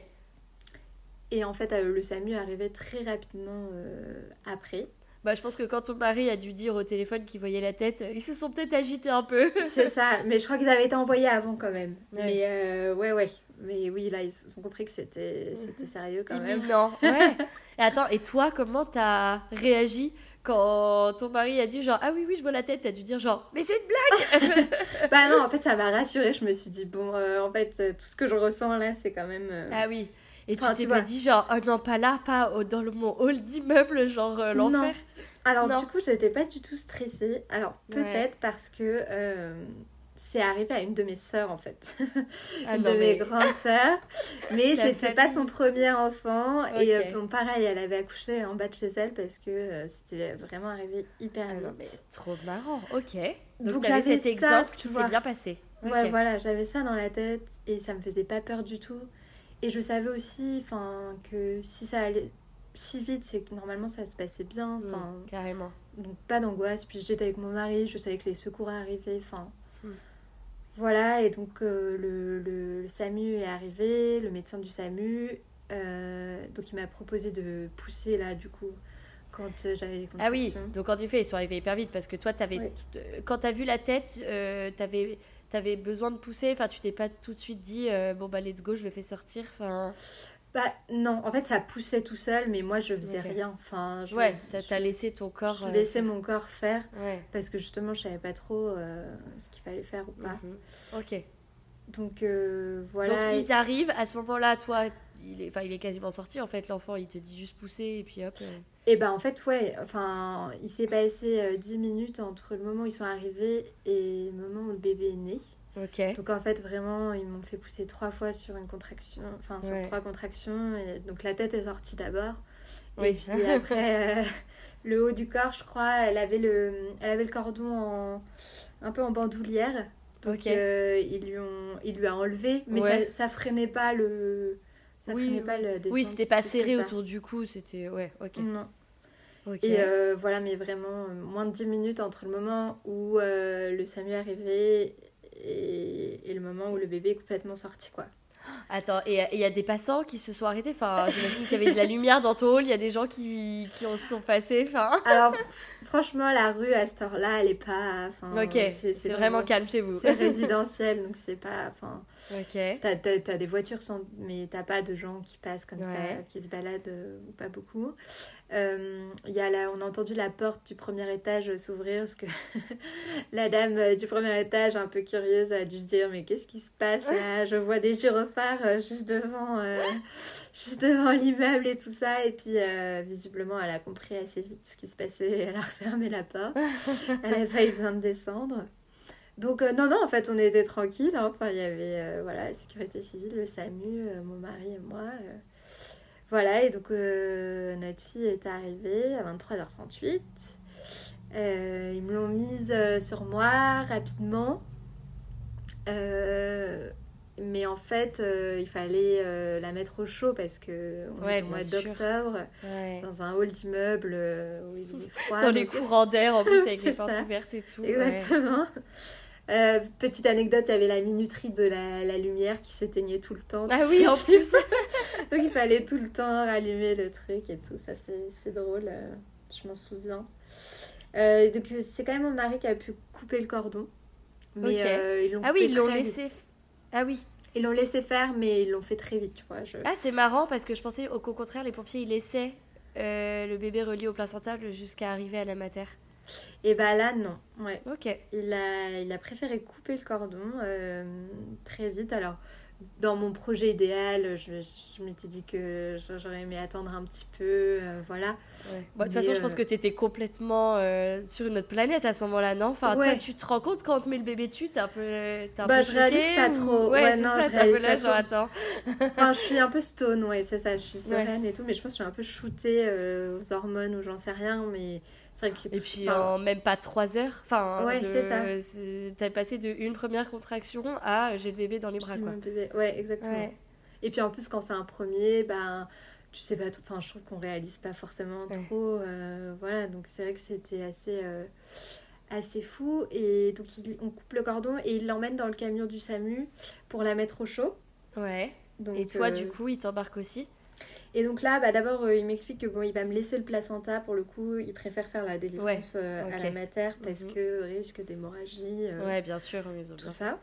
Et en fait, euh, le SAMU arrivait très rapidement euh, après. Bah, je pense que quand ton mari a dû dire au téléphone qu'il voyait la tête, ils se sont peut-être agités un peu. C'est ça, mais je crois qu'ils avaient été envoyés avant quand même. Mais euh, ouais, ouais. Mais oui, là, ils ont compris que c'était sérieux quand même. Non, ouais. et attends, et toi, comment t'as réagi quand ton mari a dit genre ah oui oui je vois la tête? T'as dû dire genre mais c'est une blague bah non en fait ça m'a rassurée je me suis dit bon en fait tout ce que je ressens là c'est quand même ah oui et tu t'es pas dit genre, oh non, pas là, pas dans le, mon hall d'immeuble, genre euh, l'enfer Alors du coup, j'étais pas du tout stressée. Alors peut-être parce que euh, c'est arrivé à une de mes sœurs en fait. Ah une de mes grandes sœurs. Mais c'était pas son premier enfant. Et euh, bon, pareil, elle avait accouché en bas de chez elle parce que c'était vraiment arrivé hyper ah vite. mais trop marrant, ok. Donc, j'avais cet exemple qui s'est bien passé. Ouais, voilà, j'avais ça dans la tête et ça me faisait pas peur du tout. Et je savais aussi que si ça allait si vite, c'est que normalement ça se passait bien. Mmh, carrément. Donc pas d'angoisse. Puis j'étais avec mon mari, je savais que les secours arrivaient. Enfin, mmh. Voilà, et donc euh, le, le, SAMU est arrivé, le médecin du SAMU. Euh, donc il m'a proposé de pousser là, du coup, quand euh, j'avais Ah oui, donc en effet, ils sont arrivés hyper vite parce que toi, avais, quand tu as vu la tête, tu avais t'avais besoin de pousser Enfin, tu t'es pas tout de suite dit, euh, bon, bah, let's go, je le fais sortir Enfin. Bah non, en fait ça poussait tout seul, mais moi je faisais rien. Enfin, je, ouais, t'as laissé ton corps. Je euh, laissais mon corps faire, parce que justement je savais pas trop euh, ce qu'il fallait faire ou pas. Mhm. Ok. Donc voilà. Donc ils arrivent à ce moment-là, toi, il est, enfin il est quasiment sorti en fait, l'enfant, il te dit juste pousser et puis hop. Et ben en fait ouais, enfin il s'est passé 10 minutes entre le moment où ils sont arrivés et le moment où le bébé est né. Donc en fait, vraiment, ils m'ont fait pousser trois fois sur une contraction, enfin sur trois contractions. Et donc la tête est sortie d'abord. Et puis après, euh, le haut du corps, je crois, elle avait le, elle avait le cordon en, un peu en bandoulière. Donc euh, ils, lui ont, il lui a enlevé, mais ça, ça freinait pas le. Ça oui, freinait pas le Oui, c'était pas serré autour du cou, c'était. Ouais, ok. Non. Et euh, voilà, mais vraiment, moins de 10 minutes entre le moment où le SAMU est arrivé et, le moment où le bébé est complètement sorti, quoi. Attends, et il y a des passants qui se sont arrêtés? Enfin, j'imagine qu'il y avait de la lumière dans ton hall, il y a des gens qui, qui en sont passés, enfin... Alors, franchement, la rue, à cette heure-là, elle est pas... Ok, c'est vraiment, calme chez vous. C'est résidentiel, donc c'est pas... Enfin, ok. T'as as, des voitures, sans, mais t'as pas de gens qui passent comme ça, qui se baladent, euh, ou pas beaucoup. Euh, y a là, on a entendu la porte du premier étage s'ouvrir parce que la dame euh, du premier étage, un peu curieuse, a dû se dire mais qu'est-ce qui se passe là? Je vois des gyrophares euh, juste devant, juste devant l'immeuble et tout ça. Et puis visiblement, elle a compris assez vite ce qui se passait. Elle a refermé la porte. elle n'avait pas eu besoin de descendre. Donc non, non, en fait, on était tranquille. Hein. Enfin, il y avait voilà, la sécurité civile, le SAMU, mon mari et moi. Voilà, et donc euh, notre fille est arrivée à 23h38. Euh, ils me l'ont mise euh, sur moi rapidement. mais en fait, il fallait la mettre au chaud parce que on est au mois d'octobre, dans un hall d'immeuble où il est froid. dans les courants d'air en plus avec les portes ouvertes et tout. Exactement. Euh, petite anecdote, il y avait la minuterie de la, la lumière qui s'éteignait tout le temps. Ah oui, en plus. Donc il fallait tout le temps rallumer le truc et tout. Ça, c'est drôle. euh, je m'en souviens. Euh, donc c'est quand même mon mari qui a pu couper le cordon. Mais ils l'ont Ah oui, ils l'ont laissé. vite. Ah oui. Ils l'ont laissé faire, mais ils l'ont fait très vite, tu vois. Je... Ah, c'est marrant parce que je pensais au qu'au contraire, les pompiers, ils laissaient le bébé relié au placenta jusqu'à arriver à la mater. Et bah là, non. Ouais. Ok. Il a, il a préféré couper le cordon euh, très vite. Alors, dans mon projet idéal, je, je m'étais dit que j'aurais aimé attendre un petit peu. euh, voilà. Ouais. Bon, de toute façon, je pense euh, que tu étais complètement euh, sur une autre planète à ce moment-là, non? Enfin, toi, tu te rends compte quand on te met le bébé dessus, t'es un peu. Un Bah, peu je réalise pas ou- trop. Ouais, non, ça, je t'es un peu réalise là, pas genre, attends. Enfin, je suis un peu stone, ouais, c'est ça. Je suis sereine et tout, mais je pense que je suis un peu shootée aux hormones ou j'en sais rien. Mais vrai que. Et puis en même pas 3 heures. Enfin, Ouais, de- T'as passé de une première contraction à j'ai le bébé dans les bras, quoi. bébé. Ouais, exactement. Ouais. Et puis en plus, quand c'est un premier, ben, tu sais pas, enfin, je trouve qu'on réalise pas forcément Ouais. trop. euh, voilà, donc c'est vrai que c'était assez, euh, assez fou. Et donc, il- on coupe le cordon et il l'emmène dans le camion du SAMU pour la mettre au chaud. Ouais. Donc, Et toi, euh, du coup, il t'embarque aussi? Et donc là, bah, d'abord, euh, il m'explique que bon, il va me laisser le placenta pour le coup. Il préfère faire la délivrance euh, à la mater parce Mhm. que risque d'hémorragie, euh, Ouais, bien sûr. ils ont tout ça.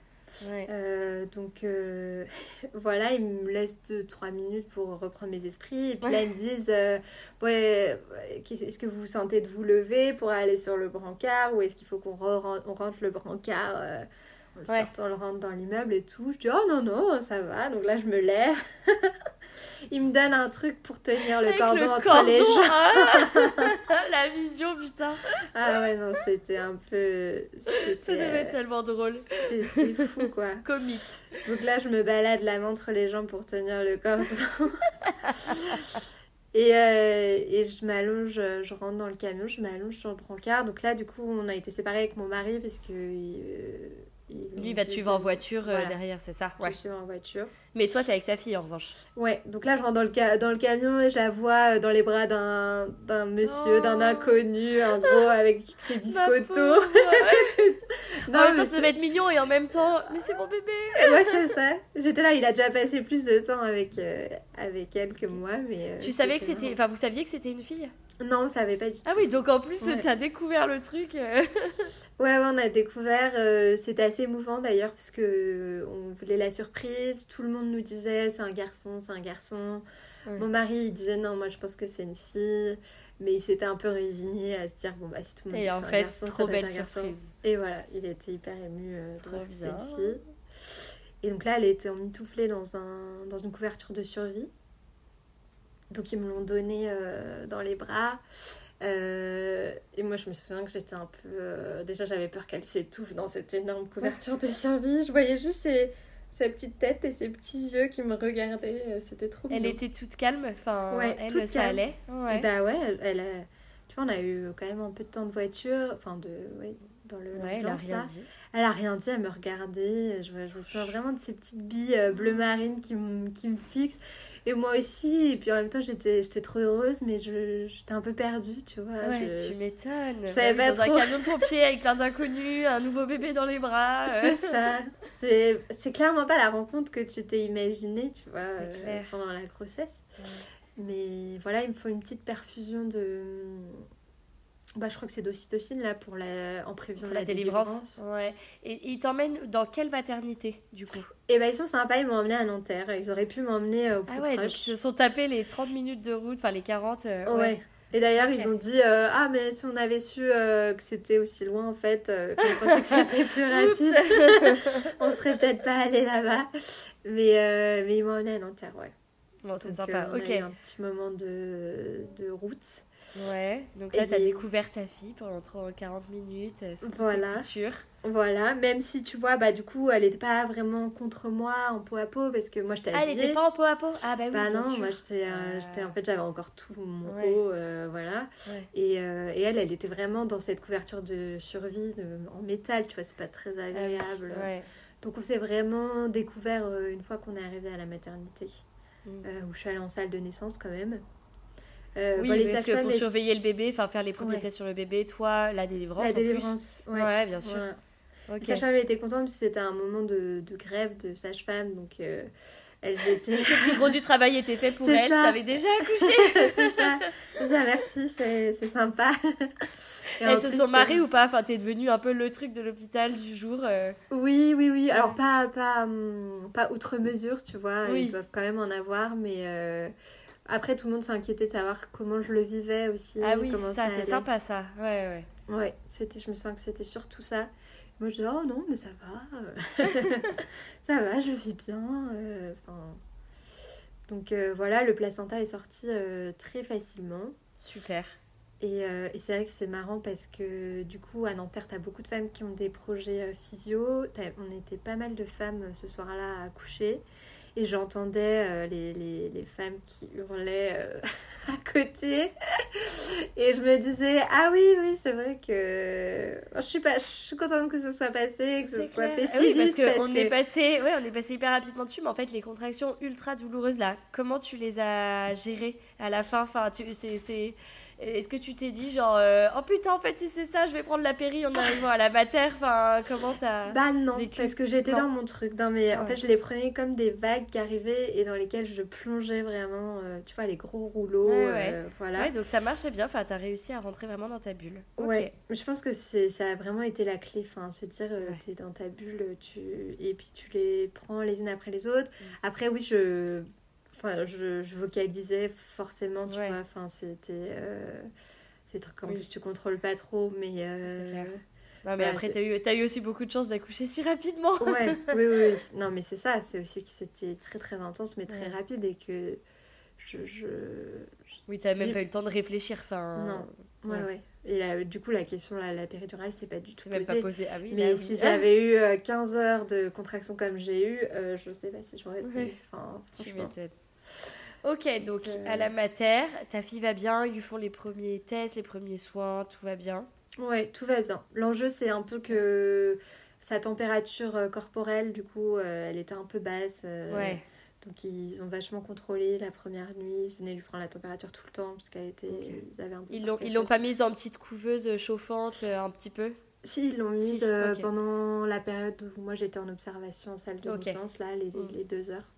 Ouais. Euh, donc euh, voilà, ils me laissent 2-3 minutes pour reprendre mes esprits. Et puis Ouais. là, ils me disent Ouais, ouais, Est-ce que vous vous sentez de vous lever pour aller sur le brancard Ou est-ce qu'il faut qu'on re- on rentre le brancard On le Ouais. sort, on le rentre dans l'immeuble et tout. Je dis Oh non, non, ça va. Donc là, je me lève. ils me donnent un truc pour tenir le Avec cordon le entre cordon, les jambes. ah La vision, putain. Ah ouais, non, c'était un peu. Ça devait être euh, tellement drôle. c'était fou quoi. Comique. Donc là, je me balade la main entre les jambes pour tenir le cordon. et, euh, et je m'allonge, je rentre dans le camion, je m'allonge sur le brancard. Donc là, du coup, on a été séparés avec mon mari parce que. euh, il- Lui, il va te suivre en voiture euh, Voilà. derrière, c'est ça? Je Ouais. suis en voiture. Mais toi, t'es avec ta fille, en revanche. Ouais, donc là, je rentre dans le, ca- dans le camion et je la vois euh, dans les bras d'un d'un monsieur, Oh. d'un inconnu, en gros, avec ses biscottos. Non, en même temps, ça devait être mignon et en même temps, mais c'est mon bébé. Ouais, c'est ça. J'étais là, il a déjà passé plus de temps avec, euh, avec elle que moi, mais... euh, Tu savais que c'était. Enfin, vous saviez que c'était une fille? Non, on savait pas du tout. Ah oui, donc en plus, Ouais. t'as découvert le truc. Ouais, ouais, on a découvert. euh, c'était assez émouvant d'ailleurs, parce que on voulait la surprise. Tout le monde nous disait c'est un garçon, c'est un garçon. Ouais. Mon mari, il disait non, moi je pense que c'est une fille. Mais il s'était un peu résigné à se dire bon, bah si tout le monde dit c'est un fait, garçon, ça trop être belle un garçon. surprise. Et voilà, il était hyper ému euh, de Trop bien. une fille. Et donc là, elle était emmitouflée dans, un, dans une couverture de survie. Donc ils me l'ont donnée euh, dans les bras. Euh, et moi, je me souviens que j'étais un peu. euh, déjà, j'avais peur qu'elle s'étouffe dans cette énorme couverture de survie. Je voyais juste ses, sa petite tête et ses petits yeux qui me regardaient. euh, C'était trop Elle mignon. était toute calme. Enfin, Ouais, elle, toute ça calme. allait. Et Ouais. bah ouais, elle, elle a- Tu vois, on a eu quand même un peu de temps de voiture. Enfin, de. Ouais, dans le. Ouais, elle a rien là. dit. Elle a rien dit, elle me regardait. Je, me souviens vraiment de ces petites billes euh, bleu marine qui, me- qui me fixent. Et moi aussi. Et puis en même temps, j'étais j'étais trop heureuse, mais je- j'étais un peu perdue, tu vois. Ouais, je- tu m'étonnes. je savais pas dans trop. un camion de pompiers avec plein d'inconnus, un nouveau bébé dans les bras. euh. C'est ça. C'est c'est clairement pas la rencontre que tu t'es imaginée, tu vois, euh, pendant la grossesse. Ouais. Mais voilà, il me faut une petite perfusion de. Bah, je crois que c'est d'ocytocine là pour la... en prévision Pour de la délivrance. Ouais. Et ils t'emmènent dans quelle maternité, du coup? Et bah, ils sont sympas, ils m'ont emmené à Nanterre. Ils auraient pu m'emmener euh, au plus Ah ouais, donc ils se sont tapés les 30 minutes de route, enfin les 40. euh, Ouais. Et d'ailleurs, ils ont dit euh, Ah, mais si on avait su euh, que c'était aussi loin, en fait, euh, pensait que c'était plus rapide, on serait peut-être pas allé là-bas. Mais, mais ils m'ont emmené à Nanterre, ouais. Bon, c'est sympa. on ok. a eu un petit moment de, de route. Ouais, donc là, t'as Et- découvert ta fille pendant 30, 40 minutes, euh, sous Voilà. Voilà, même si tu vois, bah du coup, elle n'était pas vraiment contre moi en peau à peau parce que moi j'étais Ah, elle habillée. était pas en peau à peau? Ah, bah oui, Bah bien non, sûr. moi j'étais, euh, j'étais en fait j'avais encore tout mon Ouais. haut, euh, voilà. Ouais. Et, euh, et elle, elle était vraiment dans cette couverture de survie de- en métal, tu vois, c'est pas très Ah agréable. ouais. Donc on s'est vraiment découvert euh, une fois qu'on est arrivé à la maternité, Mm. euh, où je suis allée en salle de naissance quand même. Euh, Oui, les parce que pour surveiller le bébé, enfin faire les premiers Ouais. tests sur le bébé, toi, la délivrance la en plus. délivrance, ouais. Ouais, bien sûr. Voilà. La sage-femme était contente parce que c'était un moment de, de grève de sage-femme, donc elles étaient... Le gros du travail était fait pour elle, tu avais déjà accouché. c'est ça. ça. Merci, c'est sympa. elles se sont marrées euh, ou pas? Enfin, t'es devenu un peu le truc de l'hôpital du jour. Euh. Oui, oui, oui. Alors, pas, pas, hum, pas outre mesure, tu vois. Ils doivent quand même en avoir, mais... Euh, après, tout le monde s'inquiétait de savoir comment je le vivais aussi. Ah oui, ça, c'est sympa ça. Ouais, ouais. Ouais, je me sens que c'était surtout ça. Moi, je dis, oh non, mais ça va. ça va, je vis bien. Euh, donc euh, voilà, le placenta est sorti euh, très facilement. Super. Et, et c'est vrai que c'est marrant parce que du coup, à Nanterre, tu as beaucoup de femmes qui ont des projets physio. On était pas mal de femmes ce soir-là à coucher. Et j'entendais euh, les, les, les, femmes qui hurlaient euh, à côté. Et je me disais, ah oui, oui, c'est vrai que je suis, pas, je suis contente que ce soit passé, que ce soit fait si oui, vite. Parce qu'on est, passé, ouais, on est passé hyper rapidement dessus, mais en fait, les contractions ultra douloureuses, là, comment tu les as gérées à la fin? Enfin, c'est est-ce que tu t'es dit genre euh, oh putain en fait si c'est ça je vais prendre la péri en arrivant à la mater enfin comment t'as bah non parce que j'étais dans mon truc. Dans mes en fait je les prenais comme des vagues qui arrivaient et dans lesquelles je plongeais vraiment euh, tu vois les gros rouleaux euh, voilà. Ouais, donc ça marchait bien. Enfin t'as réussi à rentrer vraiment dans ta bulle. Ouais. Je pense que c'est ça a vraiment été la clé enfin se dire t'es dans ta bulle tu et puis tu les prends les unes après les autres. Mm. après oui je Enfin, je, je, vocalisais forcément, tu vois. Enfin, c'était. Euh, c'est des trucs qu'en plus tu contrôles pas trop, mais. Euh, clair. Non, mais après, t'as eu, as eu aussi beaucoup de chance d'accoucher si rapidement. ouais, oui, oui, oui. Non, mais c'est ça. C'est aussi que c'était très, très intense, mais très rapide et que je. je, oui, t'as même pas eu le temps de réfléchir. Enfin... Non, ouais, ouais. Et là, du coup, la question, la, la péridurale, c'est pas du tout même pas posé. Ah oui, mais si j'avais eu 15 euh, heures de contraction comme j'ai eu, je sais pas si j'aurais pu. Enfin, franchement. Ok, donc à la mater, ta fille va bien, ils lui font les premiers tests, les premiers soins, tout va bien Ouais, tout va bien. L'enjeu, c'est un peu que sa température euh, corporelle, du coup, euh, elle était un peu basse. Euh, ouais. Donc ils ont vachement contrôlé la première nuit, ils venaient lui prendre la température tout le temps parce qu'elle était ils avaient un peu Ils l'ont ils l'ont pas mise en petite couveuse chauffante un petit peu? Si, ils l'ont mise pendant la période où moi j'étais en observation en salle de naissance là les, mm. les, deux heures.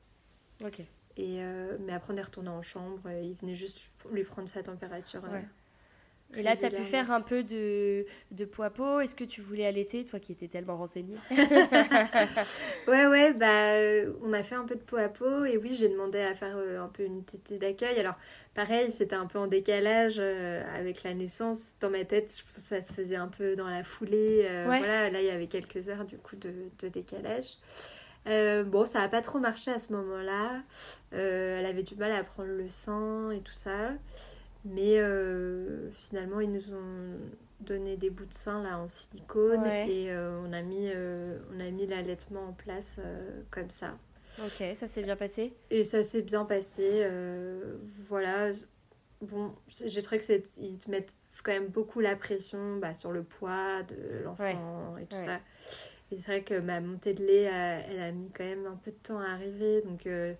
OK. Et, euh, mais après, on est retourné en chambre. Et il venait juste lui prendre sa température. Euh, et là, tu as pu faire un peu de, de poids peau. Est-ce que tu voulais allaiter, toi qui étais tellement renseignée Ouais, ouais, bah, euh, on a fait un peu de peau à peau. Et oui, j'ai demandé à faire un peu une tétée d'accueil. Alors, pareil, c'était un peu en décalage avec la naissance. Dans ma tête, ça se faisait un peu dans la foulée. Voilà, là, il y avait quelques heures du coup de, de décalage. Euh, bon, ça n'a pas trop marché à ce moment-là. Euh, elle avait du mal à prendre le sein et tout ça. Mais euh, finalement, ils nous ont donné des bouts de sein là en silicone et on a mis, on a mis l'allaitement en place comme ça. Ok, ça s'est bien passé? Et ça s'est bien passé. voilà. Bon, j'ai trouvé qu'ils te mettent quand même beaucoup la pression bah, sur le poids de l'enfant et tout ça. Et c'est vrai que ma montée de lait, elle a mis quand même un peu de temps à arriver. Donc euh,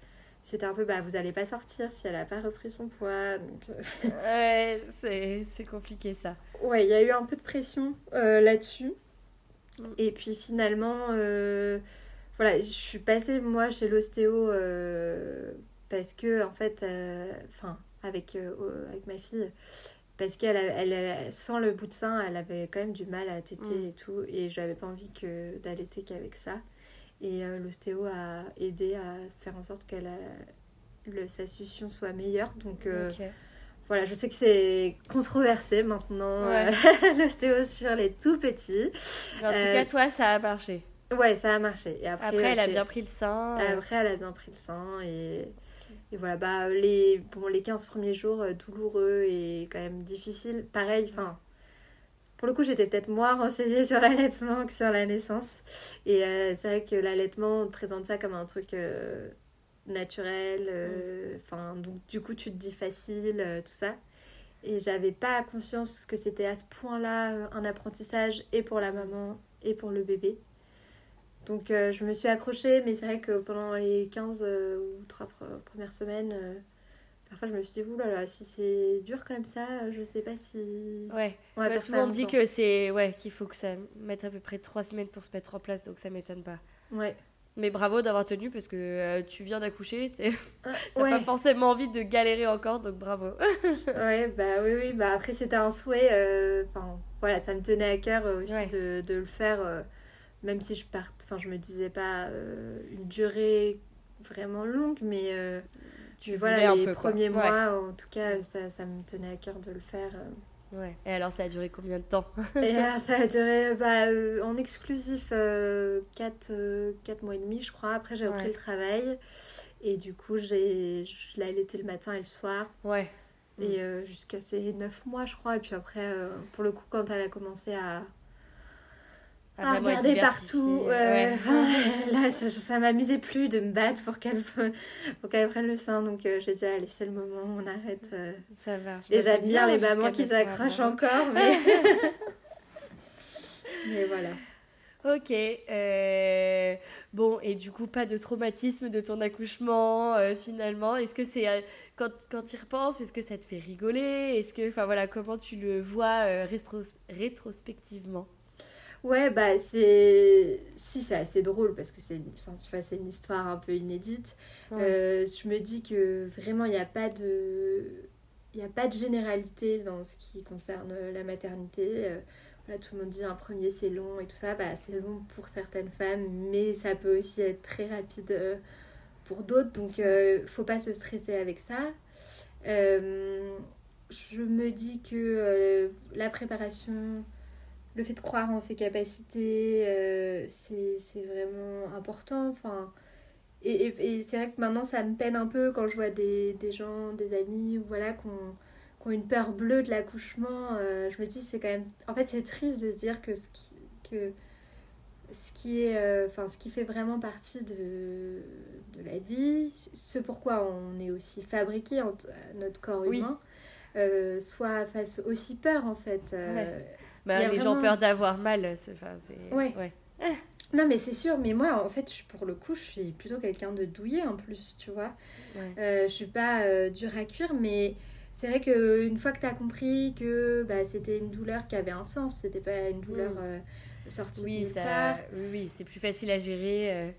c'était un peu, bah, vous n'allez pas sortir si elle n'a pas repris son poids. Donc, euh. ouais, c'est compliqué ça. Ouais, il y a eu un peu de pression euh, là-dessus. Mm. Et puis finalement, voilà, je suis passée moi chez l'ostéo parce que, en fait, enfin, avec, avec ma fille, parce qu'elle elle, sans le bout de sein elle avait quand même du mal à téter mm. et tout et je n'avais pas envie que d'allaiter qu'avec ça. Et euh, l'ostéo a aidé à faire en sorte que le, sa succion soit meilleure. Donc euh, voilà je sais que c'est controversé maintenant euh, l'ostéo sur les tout petits. En tout cas toi ça a marché. Ouais ça a marché. Et après, après elle a bien pris le sein après elle a bien pris le sein et et voilà, bah, les, bon, les 15 premiers jours euh, douloureux et quand même difficiles. Pareil, enfin, pour le coup, j'étais peut-être moins renseignée sur l'allaitement que sur la naissance. Et euh, c'est vrai que l'allaitement, on présente ça comme un truc euh, naturel. Enfin, donc du coup, tu te dis facile, tout ça. Et j'avais pas conscience que c'était à ce point-là un apprentissage et pour la maman et pour le bébé. Donc euh, je me suis accrochée, mais c'est vrai que pendant les 15 euh, ou 3 premières semaines, euh, Parfois, je me suis dit, oulala, si c'est dur comme ça, je sais pas si. Ouais. On va Bah, souvent on dit que c'est ouais qu'il faut que ça mette à peu près trois semaines pour se mettre en place, donc ça m'étonne pas. Ouais. Mais bravo d'avoir tenu parce que tu viens d'accoucher, Ah, t'as ouais. pas forcément envie de galérer encore, donc bravo. Ouais, bah oui, oui. Bah après, c'était un souhait. Enfin, voilà, ça me tenait à cœur aussi Ouais. de, de le faire, même si je parte. Enfin, je me disais pas euh, une durée vraiment longue, mais euh, Tu voilà, les peu, quoi. premiers Ouais. mois, en tout cas, ça, ça me tenait à cœur de le faire. euh. Ouais. Et alors ça a duré combien de temps? Et euh, ça a duré bah, euh, en exclusif 4 mois et demi, je crois. Après, j'ai repris Ouais. le travail. Et du coup, j'ai, je l'ai allaité le matin et le soir. Ouais. Et euh, jusqu'à ses 9 mois, je crois. Et puis après, euh, pour le coup, quand elle a commencé à, à regarder partout, euh, ouais. là, ça, ça m'amusait plus de me battre pour qu'elle, pour qu'elle prenne le sein. Donc euh, j'ai dit, allez, c'est le moment, on arrête. euh. Ça j'admire bien, les mamans qui s'accrochent encore. Mais... mais voilà. Ok. euh, Bon, et du coup, pas de traumatisme de ton accouchement euh, finalement. Est-ce que c'est euh, quand quand tu y repenses, est-ce que ça te fait rigoler? Est-ce que, enfin voilà, comment tu le vois rétros- rétrospectivement? Ouais, bah c'est. Si, c'est assez drôle parce que c'est une... Enfin, tu vois, c'est une histoire un peu inédite. Ouais. Euh, je me dis que vraiment, il n'y a pas de. Il n'y a pas de généralité dans ce qui concerne la maternité. Euh, Voilà, tout le monde dit un premier c'est long et tout ça. Bah, c'est long pour certaines femmes, mais ça peut aussi être très rapide euh, pour d'autres. Donc, euh, faut pas se stresser avec ça. Euh, je me dis que euh, la préparation, le fait de croire en ses capacités, euh, c'est vraiment important. Enfin, et et- et c'est vrai que maintenant, ça me peine un peu quand je vois des, des gens, des amis, voilà, qui ont, une peur bleue de l'accouchement. Euh, je me dis, c'est quand même... En fait, c'est triste de se dire que ce qui, que ce qui, est, euh, ce qui fait vraiment partie de, de la vie, ce pourquoi on est aussi fabriqué, en notre corps Oui. humain, euh, soit fasse aussi peur, en fait. Euh, Bah, les gens ont vraiment- peur d'avoir mal. c'est- Enfin. Ouais. ouais. Non, mais c'est sûr, mais moi, en fait, je- pour le coup, je suis plutôt quelqu'un de douillet en plus, tu vois. Ouais. Euh, je suis pas euh, dure à cuire, mais c'est vrai qu'une fois que tu as compris que bah, c'était une douleur qui avait un sens, c'était pas une douleur Mm. euh, sortie de Oui, nulle ça, part. oui, c'est plus facile à gérer euh,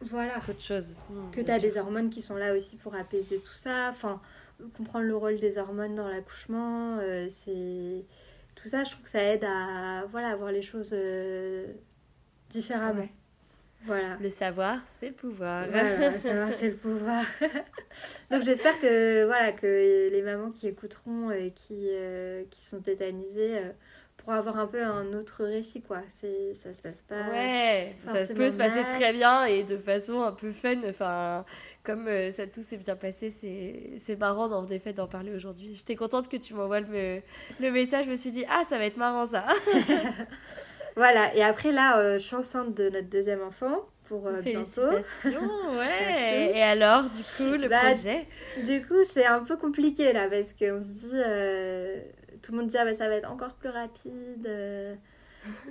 Voilà. qu'autre chose. Mm, Que tu as sûr. des hormones qui sont là aussi pour apaiser tout ça. Enfin, comprendre le rôle des hormones dans l'accouchement, euh, c'est. Tout ça, je trouve que ça aide à voilà, voir les choses euh, différemment. Voilà. Le savoir, c'est le pouvoir. Voilà, savoir c'est le pouvoir. Donc j'espère que voilà que les mamans qui écouteront et qui, euh, qui sont tétanisées euh, pourront avoir un peu un autre récit quoi. C'est ça se passe pas. Ouais, ça peut se passer mal. très bien et de façon un peu fun. Enfin, comme euh, ça tout s'est bien passé, c'est c'est marrant en effet d'en parler aujourd'hui. J'étais contente que tu m'envoies le, le message. Je me suis dit, ah, ça va être marrant ça. Voilà. Et après là, euh, je suis enceinte de notre deuxième enfant pour euh, bientôt. Ouais. Et alors, du coup, le Bah, projet? Du coup, c'est un peu compliqué là parce qu'on se dit, euh, tout le monde dit ah, bah, ça va être encore plus rapide. euh,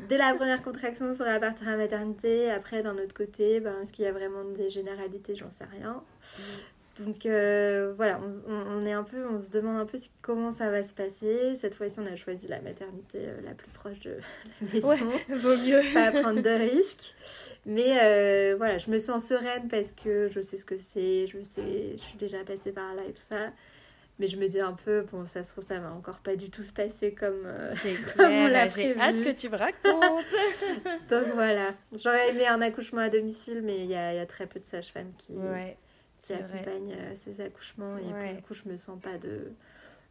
dès la première contraction, il faudra partir à maternité. Après, d'un autre côté, ben, est-ce qu'il y a vraiment des généralités? J'en sais rien. Donc euh, voilà, on, on- est un peu, on se demande un peu comment ça va se passer. Cette fois-ci, on a choisi la maternité euh, la plus proche de la maison Ouais, vaut mieux. pas prendre de risques. Mais euh, voilà, je me sens sereine parce que je sais ce que c'est, je sais, je suis déjà passée par là et tout ça. Mais je me dis un peu, bon, ça se trouve, ça va encore pas du tout se passer comme. C'est Comme on l'a j'ai prévu. hâte que tu me racontes. Donc voilà, j'aurais aimé un accouchement à domicile, mais il y a, il y a très peu de sages-femmes qui, ouais, qui accompagnent euh, ces accouchements. Et pour le coup, je me sens pas de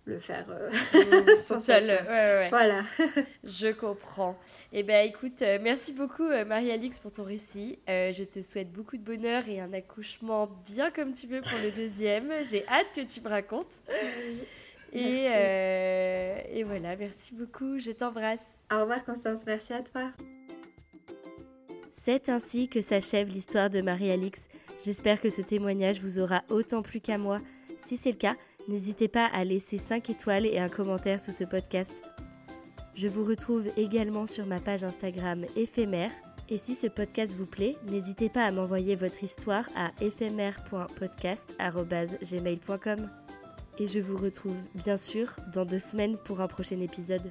le faire euh, sans Toute seule, ouais, ouais. Voilà. Je comprends. Eh ben, écoute, euh, merci beaucoup euh, Marie-Alix pour ton récit. Je te souhaite beaucoup de bonheur et un accouchement bien comme tu veux pour le deuxième. J'ai hâte que tu me racontes. Et, et voilà, merci beaucoup. Je t'embrasse. Au revoir, Constance, merci à toi. C'est ainsi que s'achève l'histoire de Marie-Alix. J'espère que ce témoignage vous aura autant plu qu'à moi. Si c'est le cas, n'hésitez pas à laisser 5 étoiles et un commentaire sous ce podcast. Je vous retrouve également sur ma page Instagram éphémère. Et si ce podcast vous plaît, n'hésitez pas à m'envoyer votre histoire à éphémère.podcast.gmail.com. Et je vous retrouve bien sûr dans deux semaines pour un prochain épisode.